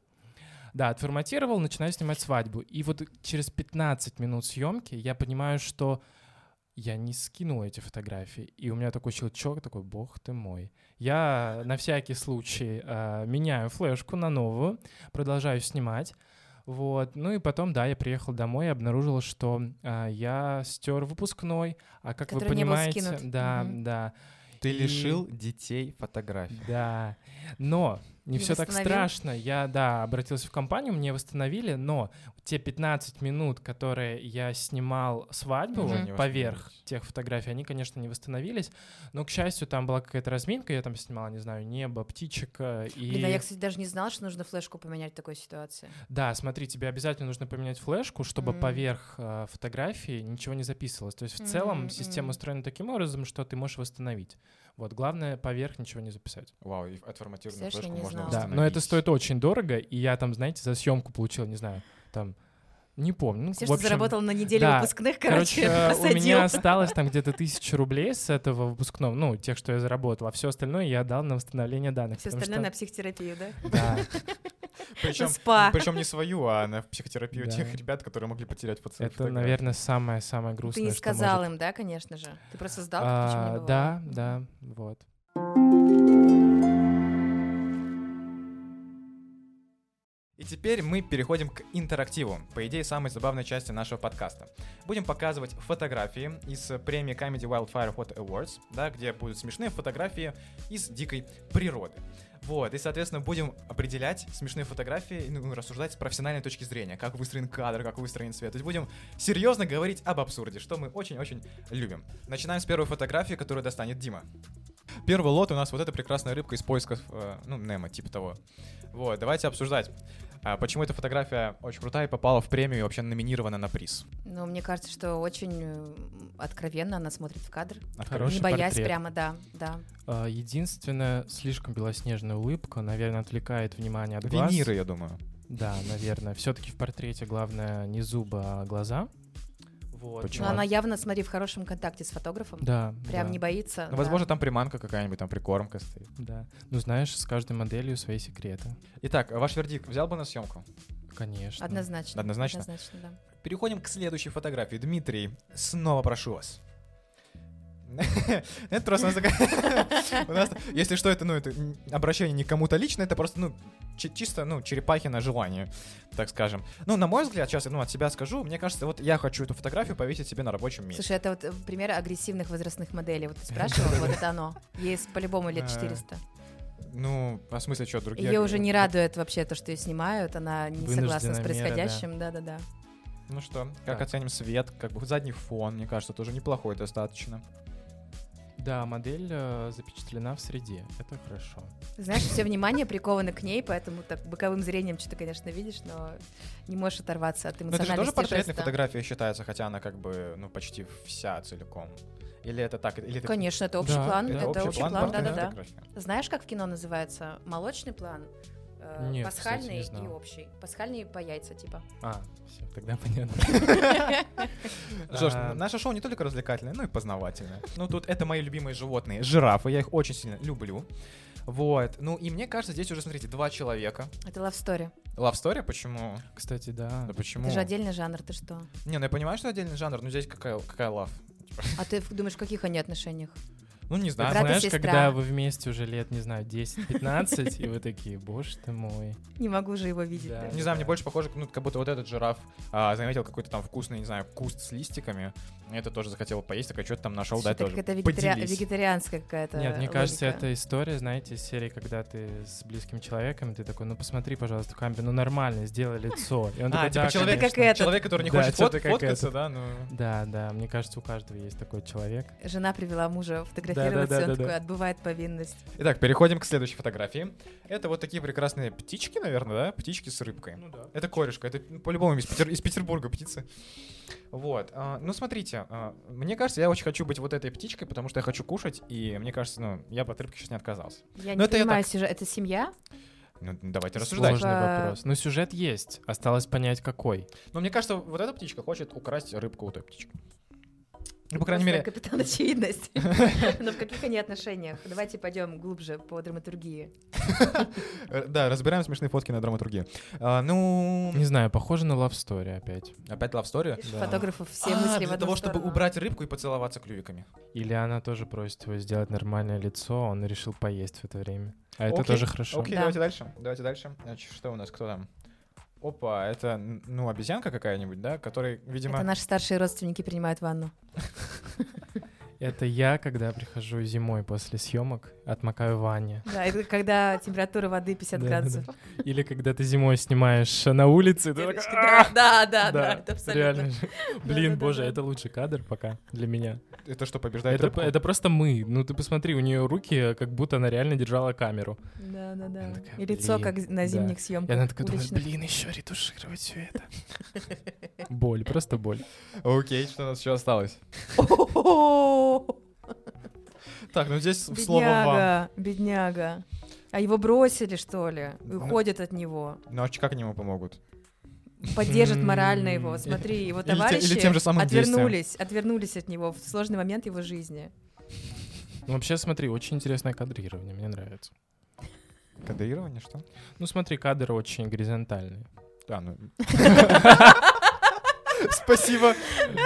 Да, отформатировал, начинаю снимать свадьбу. И вот через 15 минут съемки я понимаю, что я не скинул эти фотографии. И у меня такой щелчок, такой, бог ты мой. Я на всякий случай э, меняю флешку на новую, продолжаю снимать. Вот. Ну и потом, да, я приехал домой и обнаружил, что э, я стер выпускной. А как Который вы понимаете, да, Мгм. да. Ты И- лишил детей фотографий. Да. Но не Не все так страшно. Я, да, обратился в компанию, мне восстановили, но те 15 минут, которые я снимал свадьбу не поверх тех фотографий, они, конечно, не восстановились. Но, к счастью, там была какая-то разминка, я там снимал, не знаю, небо, птичек. э, И... Блин, а я, кстати, даже не знала, что нужно флешку поменять в такой ситуации. Да, смотри, тебе обязательно нужно поменять флешку, чтобы Мгм. поверх э, фотографии ничего не записывалось. То есть в целом Мгм, система устроена таким образом, что ты можешь восстановить. Вот, главное поверх ничего не записать. Вау, и отформатированную я флешку не можно знала. Да, но это стоит очень дорого, и я там, знаете, за съемку получил, не знаю, там, не помню. Ну, Все, в что общем, заработал на неделе да. выпускных, Короче, короче, э, у меня осталось там где-то тысяча рублей с этого выпускного, ну, тех, что я заработал, а все остальное я отдал на восстановление данных. Все остальное на что- психотерапию, да? Да, [laughs] Причем, спа. причем не свою, а на психотерапию Да. тех ребят, которые могли потерять фото- это, наверное, самое-самое Ты грустное, не что сказал может- им, да, конечно же? Ты просто сдал, А, не. Да, да, вот. И теперь мы переходим к интерактиву, по идее, самой забавной части нашего подкаста. Будем показывать фотографии из премии Comedy Wildfire Photo Awards, да, где будут смешные фотографии из дикой природы. Вот, и, соответственно, будем определять смешные фотографии, ну, рассуждать с профессиональной точки зрения, как выстроен кадр, как выстроен цвет. То есть будем серьезно говорить об абсурде, что мы очень-очень любим. Начинаем с первой фотографии, которую достанет Дима. Первый лот у нас вот эта прекрасная рыбка из поисков, э, ну, Немо, типа того. Вот, давайте обсуждать. А почему эта фотография очень крутая и попала в премию и вообще номинирована на приз? Ну, мне кажется, что очень откровенно она смотрит в кадр. Хороший не боясь портрет. прямо, да, да. А, Единственное, слишком белоснежная улыбка, наверное, отвлекает внимание от глаз. Виниры, я думаю. Да, наверное. Все-таки в портрете главное не зубы, а глаза. Вот. Почему? Но она явно, смотри, в хорошем контакте с фотографом. Да. Прям да, не боится. Ну, да. возможно, там приманка какая-нибудь, там прикормка стоит. Да. Ну, знаешь, с каждой моделью свои секреты. Итак, ваш вердикт взял бы на съемку? Конечно. Однозначно. Однозначно? Однозначно, да. Переходим к следующей фотографии. Дмитрий, снова прошу вас. [laughs] Это просто у нас такая- [laughs] если что, это, ну, это обращение не кому-то лично, это просто, ну, чи- чисто, ну, черепахино желание, так скажем. Ну, на мой взгляд, сейчас я, ну, от себя скажу, мне кажется, вот я хочу эту фотографию повесить себе на рабочем месте. Слушай, это вот э, пример агрессивных возрастных моделей. Вот ты спрашивал, [laughs] вот это оно. Ей с- по-любому лет А, 400. Ну, а в смысле, что, другие... Ее уже не радует вообще то, что ее снимают. Она не согласна с происходящим. Да-да-да. Ну что, как Так. оценим свет, как бы задний фон, мне кажется, тоже неплохой достаточно. Да, модель э, запечатлена в среде. Это хорошо. Знаешь, все внимание приковано к ней, поэтому так боковым зрением что-то, конечно, видишь, но не можешь оторваться от Но это же эмоциональности тоже портретная жеста. фотография считается, хотя она как бы, ну, почти вся целиком. Или это так? Или это Конечно, это общий Да, план. да, Это общий общий план, да-да-да. Знаешь, как в кино называется? Молочный план, э, Нет, кстати, пасхальный не знал. и общий. Пасхальный по яйца, типа. А, все, тогда [laughs] понятно. [laughs] Что ж, А. наше шоу не только развлекательное, но и познавательное. Ну, тут это мои любимые животные. Жирафы, я их очень сильно люблю. Вот. Ну, и мне кажется, здесь уже, смотрите, два человека. Это love story. Love story, почему? Кстати, да. Да почему? Это же отдельный жанр, ты что? Не, ну я понимаю, что отдельный жанр, но здесь какая, какая love? А ты думаешь, в каких они отношениях? Ну, не знаю. Брат Знаешь, сестра. когда вы вместе уже лет, не знаю, 10-15, и вы такие, боже ты мой. Не могу же его видеть. Да. да. Не знаю, мне больше похоже, ну, как будто вот этот жираф а, заметил какой-то там вкусный, не знаю, куст с листиками. Это тоже захотел поесть, такой, что ты там нашел, Что-то тоже. какая-то вегетари- вегетарианская какая-то Нет, мне кажется, это история, знаете, из серии, когда ты с близким человеком, ты такой, ну посмотри, пожалуйста, в камеру, ну нормально, сделай лицо. И он А, такой, типа «Да, человек, Как конечно». этот. человек, который не Да, хочет что-то фот- фоткаться, да, ну... Да, да, мне кажется, у каждого есть такой человек. Жена привела мужа Да-да-да-да-да. такой отбывает повинность. Итак, переходим к следующей фотографии. Это вот такие прекрасные птички, наверное, да? Птички с рыбкой. Ну да. Это корешка, это ну, по-любому из, Петер- из Петербурга птицы. Вот. а, ну, смотрите, а, мне кажется, я очень хочу быть вот этой птичкой, потому что я хочу кушать, и мне кажется, ну, я бы от рыбки сейчас не отказался. Я Ну, не это я понимаю, так. сюжет. это семья? Ну, давайте рассуждать. Сложный Типа- вопрос. Ну, сюжет есть. Осталось понять, какой. Но мне кажется, вот эта птичка хочет украсть рыбку у той птички. Ну, по крайней мере, Капитан [laughs] Очевидность. [laughs] Но в каких они отношениях? Давайте пойдем глубже по драматургии. э, да, разбираем смешные фотки на драматургии. А, Ну, Не знаю, похоже на love story опять. опять love story. Фотографов все А, мысли в для того, чтобы убрать рыбку и поцеловаться клювиками. Или она тоже просит его сделать нормальное лицо, а он решил поесть в это время. А это тоже хорошо. Окей, Да. давайте дальше. Давайте дальше. Значит, что у нас, кто там? Опа, это, ну, обезьянка какая-нибудь, да, который, видимо... Это наши старшие родственники принимают ванну. [laughs] Это я, когда прихожу зимой после съемок, отмокаю в ванне. Да, это когда температура воды 50 Да, градусов. Или когда ты зимой снимаешь на улице, ты Да, да, да, да, это абсолютно. реально. Блин, боже, это лучший кадр пока для меня. Это что, побеждает Это, рыбку? это просто мы. Ну ты посмотри, у нее руки, как будто она реально держала камеру. Да, да, да. Такая, И лицо, «Блин, как на да». зимних И съемках. она такая думает, блин, еще ретушировать все это. Боль, просто боль. Окей, что у нас еще осталось? [laughs] [laughs] Так, ну здесь слово вам. Бедняга, бедняга. А его бросили, что ли? И Ну- уходят от него. Ну а как они ему помогут? Поддержат морально его. Смотри, его Или товарищи или тем же самым отвернулись, отвернулись от него в сложный момент его жизни. Ну, вообще, смотри, очень интересное кадрирование, мне нравится. Кадрирование, что? Ну, смотри, кадр очень горизонтальный. А, ну... [laughs] Спасибо.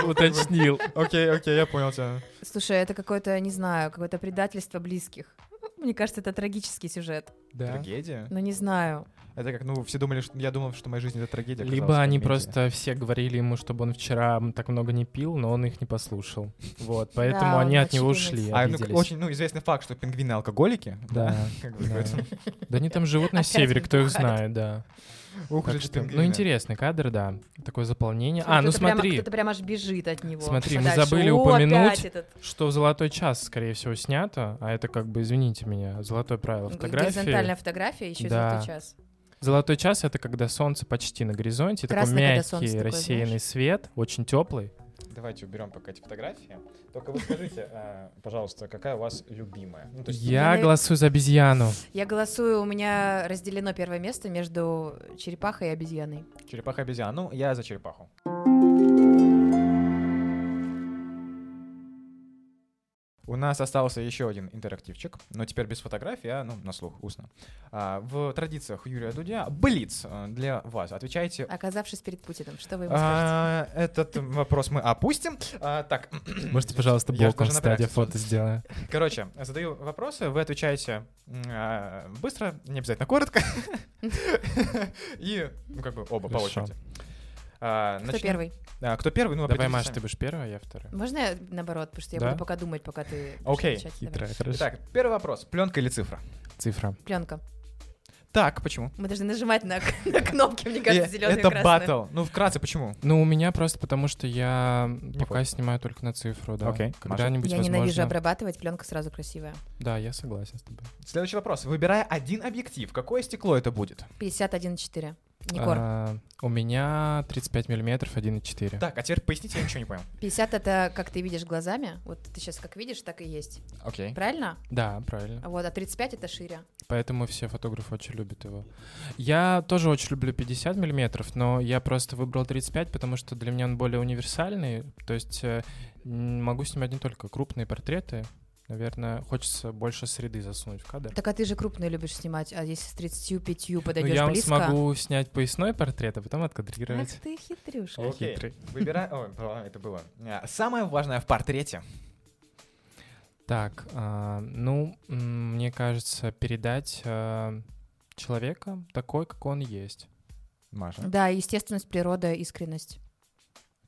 Уточнил. Окей, окей, я понял тебя. Слушай, это какое-то, не знаю, какое-то предательство близких. Мне кажется, это трагический сюжет. Да. Трагедия? Но не знаю. Это как, ну, все думали, что... Я думал, что моя жизнь — это трагедия. Либо они комедия. просто все говорили ему, чтобы он вчера так много не пил, но он их не послушал. Вот, поэтому Да, они он от него ушли, А, ну, очень, ну, известный факт, что пингвины алкоголики. Да, [laughs] Как бы, да. Да они там живут на севере, кто их знает, да. Ух, Так что- ну, интересный кадр, да. Такое заполнение. А, ну Кто-то прямо- смотри, Кто-то прямо аж бежит от него. Смотри, мы забыли О, упомянуть, этот. что в «Золотой час», скорее всего, снято, а это как бы, извините меня, золотое правило фотографии. Горизонтальная фотография, еще Да. золотой час. Золотой час — это когда солнце почти на горизонте, такой когда солнце мягкий, рассеянный знаешь. свет, очень теплый. Давайте уберем пока эти фотографии. Только вы скажите, э, пожалуйста, какая у вас любимая? Ну, то есть- Я Я- голосую за обезьяну. Я голосую, у меня разделено первое место между черепахой и обезьяной. Черепаха обезьяна. Ну, я за черепаху. У нас остался еще один интерактивчик, но теперь без фотографий, а ну, на слух, устно. А, в традициях Юрия Дудя Блиц э, для вас. Отвечайте. Оказавшись перед Путиным, что вы ему скажете? А, этот вопрос мы опустим. А, так, [clears throat] Можете, пожалуйста, я напрягся. фото сделаю. короче, задаю вопросы, вы отвечаете а, быстро, не обязательно коротко. [laughs] И, ну, как бы оба по очереди. А, Кто начнем. первый? А, кто первый? Ну, Давай, определитесь Маш, сами. ты будешь первая, а я вторая. Можно я наоборот, потому что я Да? буду пока думать, пока ты Окей. Хитрая, хорошо. Итак, первый вопрос. Пленка или цифра? Цифра. Пленка. Так, почему? Мы должны нажимать на, [laughs] на кнопки, мне кажется, Э, зеленые и Это батл. Ну, вкратце, почему? Ну, у меня просто потому, что я пока хочешь. снимаю только на цифру, да. Окей. Когда-нибудь, Я ненавижу возможно... обрабатывать, пленка сразу красивая. Да, я согласен с тобой. Следующий вопрос. Выбирая один объектив, какое стекло это будет? 51,4. Никор. А, у меня 35 миллиметров 1,4. Так, а теперь поясните, я ничего не понял. 50 это как ты видишь глазами. Вот ты сейчас как видишь, так и есть. Окей. Правильно? Да, правильно. Вот, а 35 это шире. Поэтому все фотографы очень любят его. Я тоже очень люблю 50 миллиметров, но я просто выбрал 35, потому что для меня он более универсальный. То есть э, могу снимать не только крупные портреты. Наверное, хочется больше среды засунуть в кадр. Так а ты же крупные любишь снимать, а если с 35 Ну, подойдешь я близко... смогу снять поясной портрет, а потом Ах откадрировать. ты хитрюшка. Окей. Хитрый. Выбирай... Ой, это было. А, Самое важное в портрете. Так, а, ну, мне кажется, передать а, человека такой, какой он есть. Маша. Да, естественность, природа, искренность.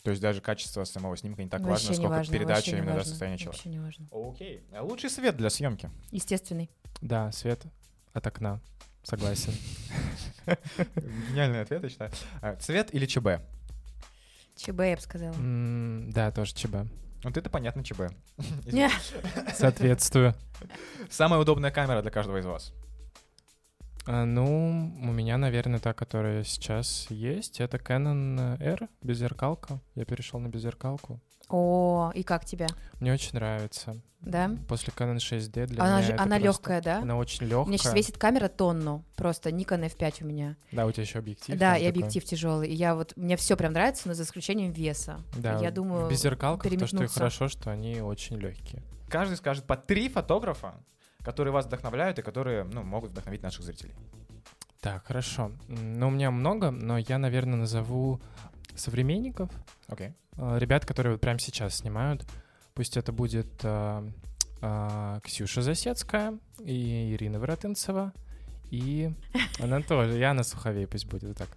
То есть даже качество самого снимка не так Вообще важно, сколько важно, передача именно до важно, состояния человека. Вообще не важно. Окей. А Лучший свет для съемки. Естественный. Да, свет от окна. Согласен. Гениальный ответ, я считаю. А, Цвет или ЧБ? ЧБ, я бы сказала. Да, тоже ЧБ. Вот это понятно ЧБ. [laughs] Не. Соответствую. Самая удобная камера для каждого из вас. А, ну, у меня, наверное, та, которая сейчас есть, это Canon R, беззеркалка. Я перешел на беззеркалку. О, и как тебе? Мне очень нравится. Да? После Canon 6D для Она, меня же, это она просто- легкая, да? Она очень У меня легкая. сейчас весит камера тонну, просто Nikon F5 у меня. Да, у тебя еще объектив. да, и такой. объектив тяжелый. И я вот, мне все прям нравится, но за исключением веса. Да, я думаю, в беззеркалках то, что и хорошо, что они очень легкие. Каждый скажет по три фотографа, которые вас вдохновляют и которые ну, могут вдохновить наших зрителей. Так, хорошо. Ну, у меня много, но я, наверное, назову современников. Окей. э, Ребят, которые вот прямо сейчас снимают. Пусть это будет э, э, Ксюша Засецкая и Ирина Воротынцева. И [laughs] она тоже, Анна Суховей пусть будет вот так.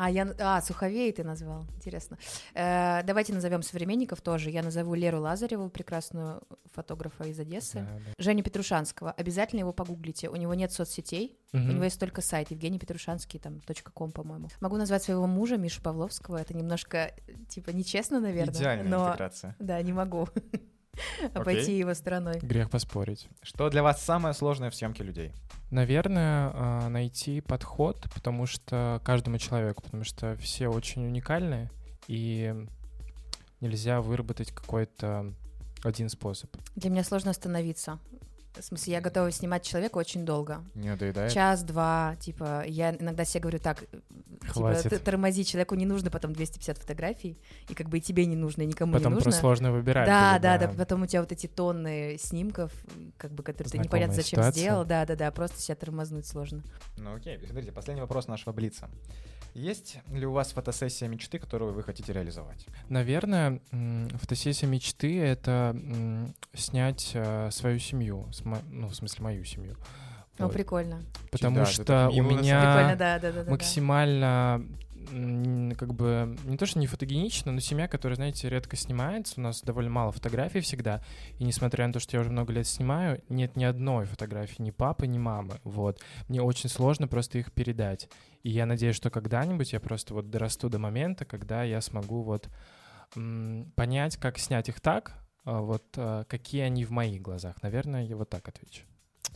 А, я, а, Суховей ты назвал, интересно. Э, давайте назовем современников тоже. Я назову Леру Лазареву, прекрасную фотографа из Одессы. Да, да. Женю Петрушанского. Обязательно его погуглите. У него нет соцсетей, у Мгм. него есть только сайт Евгений Петрушанский, там, .com, по-моему. Могу назвать своего мужа, Мишу Павловского. Это немножко, типа, нечестно, наверное. Идеальная но, интеграция. да, не могу [laughs] обойти его стороной. Грех поспорить. Что для вас самое сложное в съемке людей? Наверное, э, найти подход, потому что каждому человеку, потому что все очень уникальны, и нельзя выработать какой-то один способ. Для меня сложно остановиться. В смысле, я готова снимать человека очень долго. Не надоедает? Час-два, типа, я иногда себе говорю так, Хватит. типа, тормози, человеку не нужно потом 250 фотографий, и как бы и тебе не нужно, и никому Потом не нужно. просто сложно выбирать. Да, будет, да, да, потом у тебя вот эти тонны снимков, как бы, которые ты непонятно Знакомая зачем ситуация. сделал, да, да, да, просто себя тормознуть сложно. Ну окей, смотрите, последний вопрос нашего Блица. Есть ли у вас фотосессия мечты, которую вы хотите реализовать? Наверное, фотосессия мечты — это снять э, свою семью, с ну, в смысле, мою семью. Ну, Вот. прикольно. Потому Да, что у меня Прикольно, да, да, да, максимально как бы не то что не фотогенично, но семья, которая, знаете, редко снимается. У нас довольно мало фотографий всегда. И несмотря на то, что я уже много лет снимаю, нет ни одной фотографии ни папы, ни мамы. Вот. Мне очень сложно просто их передать. И я надеюсь, что когда-нибудь я просто вот дорасту до момента, когда я смогу вот м, понять, как снять их так, вот а, какие они в моих глазах. Наверное, я вот так отвечу.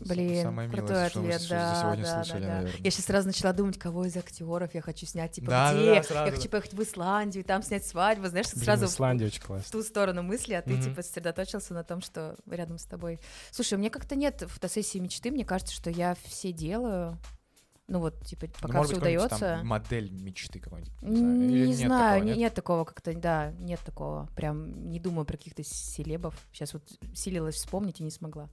Блин, самое милое, крутой что ответ, да, за сегодня да, слышали, да, да. наверное. Я сейчас сразу начала думать, кого из актеров я хочу снять, типа Да, да, где? да, сразу, я хочу да. поехать в Исландию, там снять свадьбу, знаешь, Блин, сразу в- Исландия очень в классно. ту сторону мысли, а ты Мгм. типа сосредоточился на том, что рядом с тобой. Слушай, у меня как-то нет фотосессии мечты, мне кажется, что я все делаю. Ну вот, типа, Ну, пока может все быть, удается. там модель мечты какой-нибудь. Не, знаю, нет знаю, такого, не- нет? нет? такого как-то, да, нет такого. Прям не думаю про каких-то селебов. Сейчас вот силилась вспомнить и не смогла.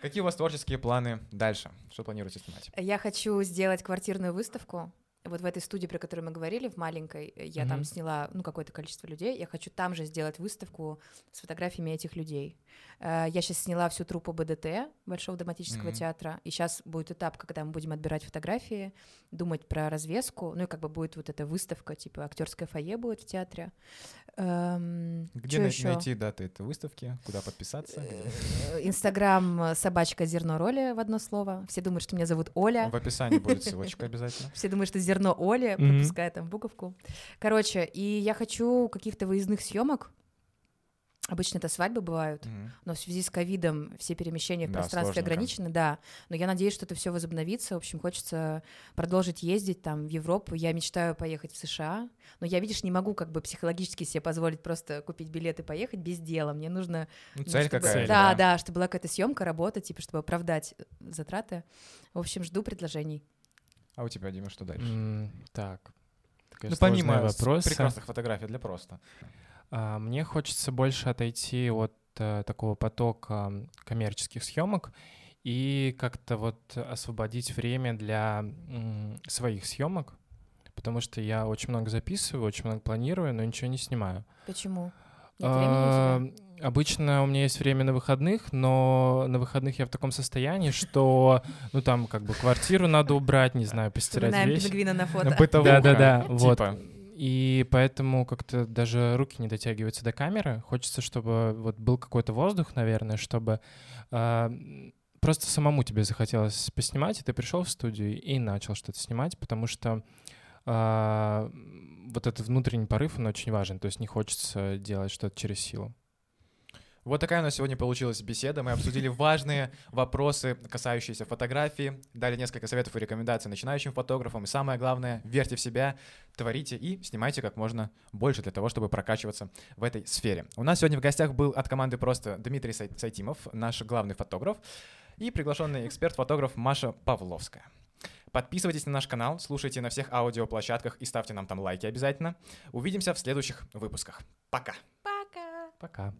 Какие у вас творческие планы дальше? Что планируете снимать? Я хочу сделать квартирную выставку. Вот в этой студии, про которую мы говорили, в маленькой, э, я там Мгм. сняла, ну, какое-то количество людей. Я хочу там же сделать выставку с фотографиями этих людей. Э, Я сейчас сняла всю труппу БДТ, Большого драматического Мгм. театра, и сейчас будет этап, когда мы будем отбирать фотографии, думать про развеску, ну, и как бы будет вот эта выставка, типа актерское фойе будет в театре. Эм, Где ещё? найти даты этой выставки? Куда подписаться? Э, Инстаграм собачка зерно роли в одно слово. Все думают, что меня зовут Оля. В описании будет [laughs] ссылочка обязательно. Все думают, что зерно Оли, Мгм. пропуская там буковку. Короче, и я хочу каких-то выездных съемок. Обычно это свадьбы бывают, Мгм. но в связи с ковидом все перемещения в Да, пространстве сложненько. ограничены, да. Но я надеюсь, что это все возобновится. В общем, хочется продолжить ездить там в Европу. Я мечтаю поехать в США, но я, видишь, не могу как бы психологически себе позволить просто купить билет и поехать без дела. Мне нужно Ну, ну, цель чтобы- какая-то. Да, да, чтобы была какая-то съемка, работа, типа, чтобы оправдать затраты. В общем, жду предложений. А у тебя, Дима, что дальше? М, Так. Такая Ну, помимо с- вопроса. прекрасных фотографий для просто. А, Мне хочется больше отойти от э, такого потока коммерческих съемок и как-то вот освободить время для м, своих съемок, потому что я очень много записываю, очень много планирую, но ничего не снимаю. Почему? Нет времени у тебя? А, Обычно у меня есть время на выходных, но на выходных я в таком состоянии, что, ну там как бы квартиру надо убрать, не знаю, постирать Вспоминаем вещи. пингвина на фото. Бытовуха, Да-да-да, вот. типа. И поэтому как-то даже руки не дотягиваются до камеры. Хочется, чтобы вот был какой-то воздух, наверное, чтобы м, просто самому тебе захотелось поснимать, и ты пришел в студию и начал что-то снимать, потому что м, вот этот внутренний порыв, он очень важен. То есть не хочется делать что-то через силу. Вот такая у нас сегодня получилась беседа. Мы обсудили важные вопросы, касающиеся фотографии, дали несколько советов и рекомендаций начинающим фотографам. И самое главное, верьте в себя, творите и снимайте как можно больше для того, чтобы прокачиваться в этой сфере. У нас сегодня в гостях был от команды просто Дмитрий Сайтимов, наш главный фотограф, и приглашенный эксперт-фотограф Маша Павловская. Подписывайтесь на наш канал, слушайте на всех аудиоплощадках и ставьте нам там лайки обязательно. Увидимся в следующих выпусках. Пока. Пока. Пока.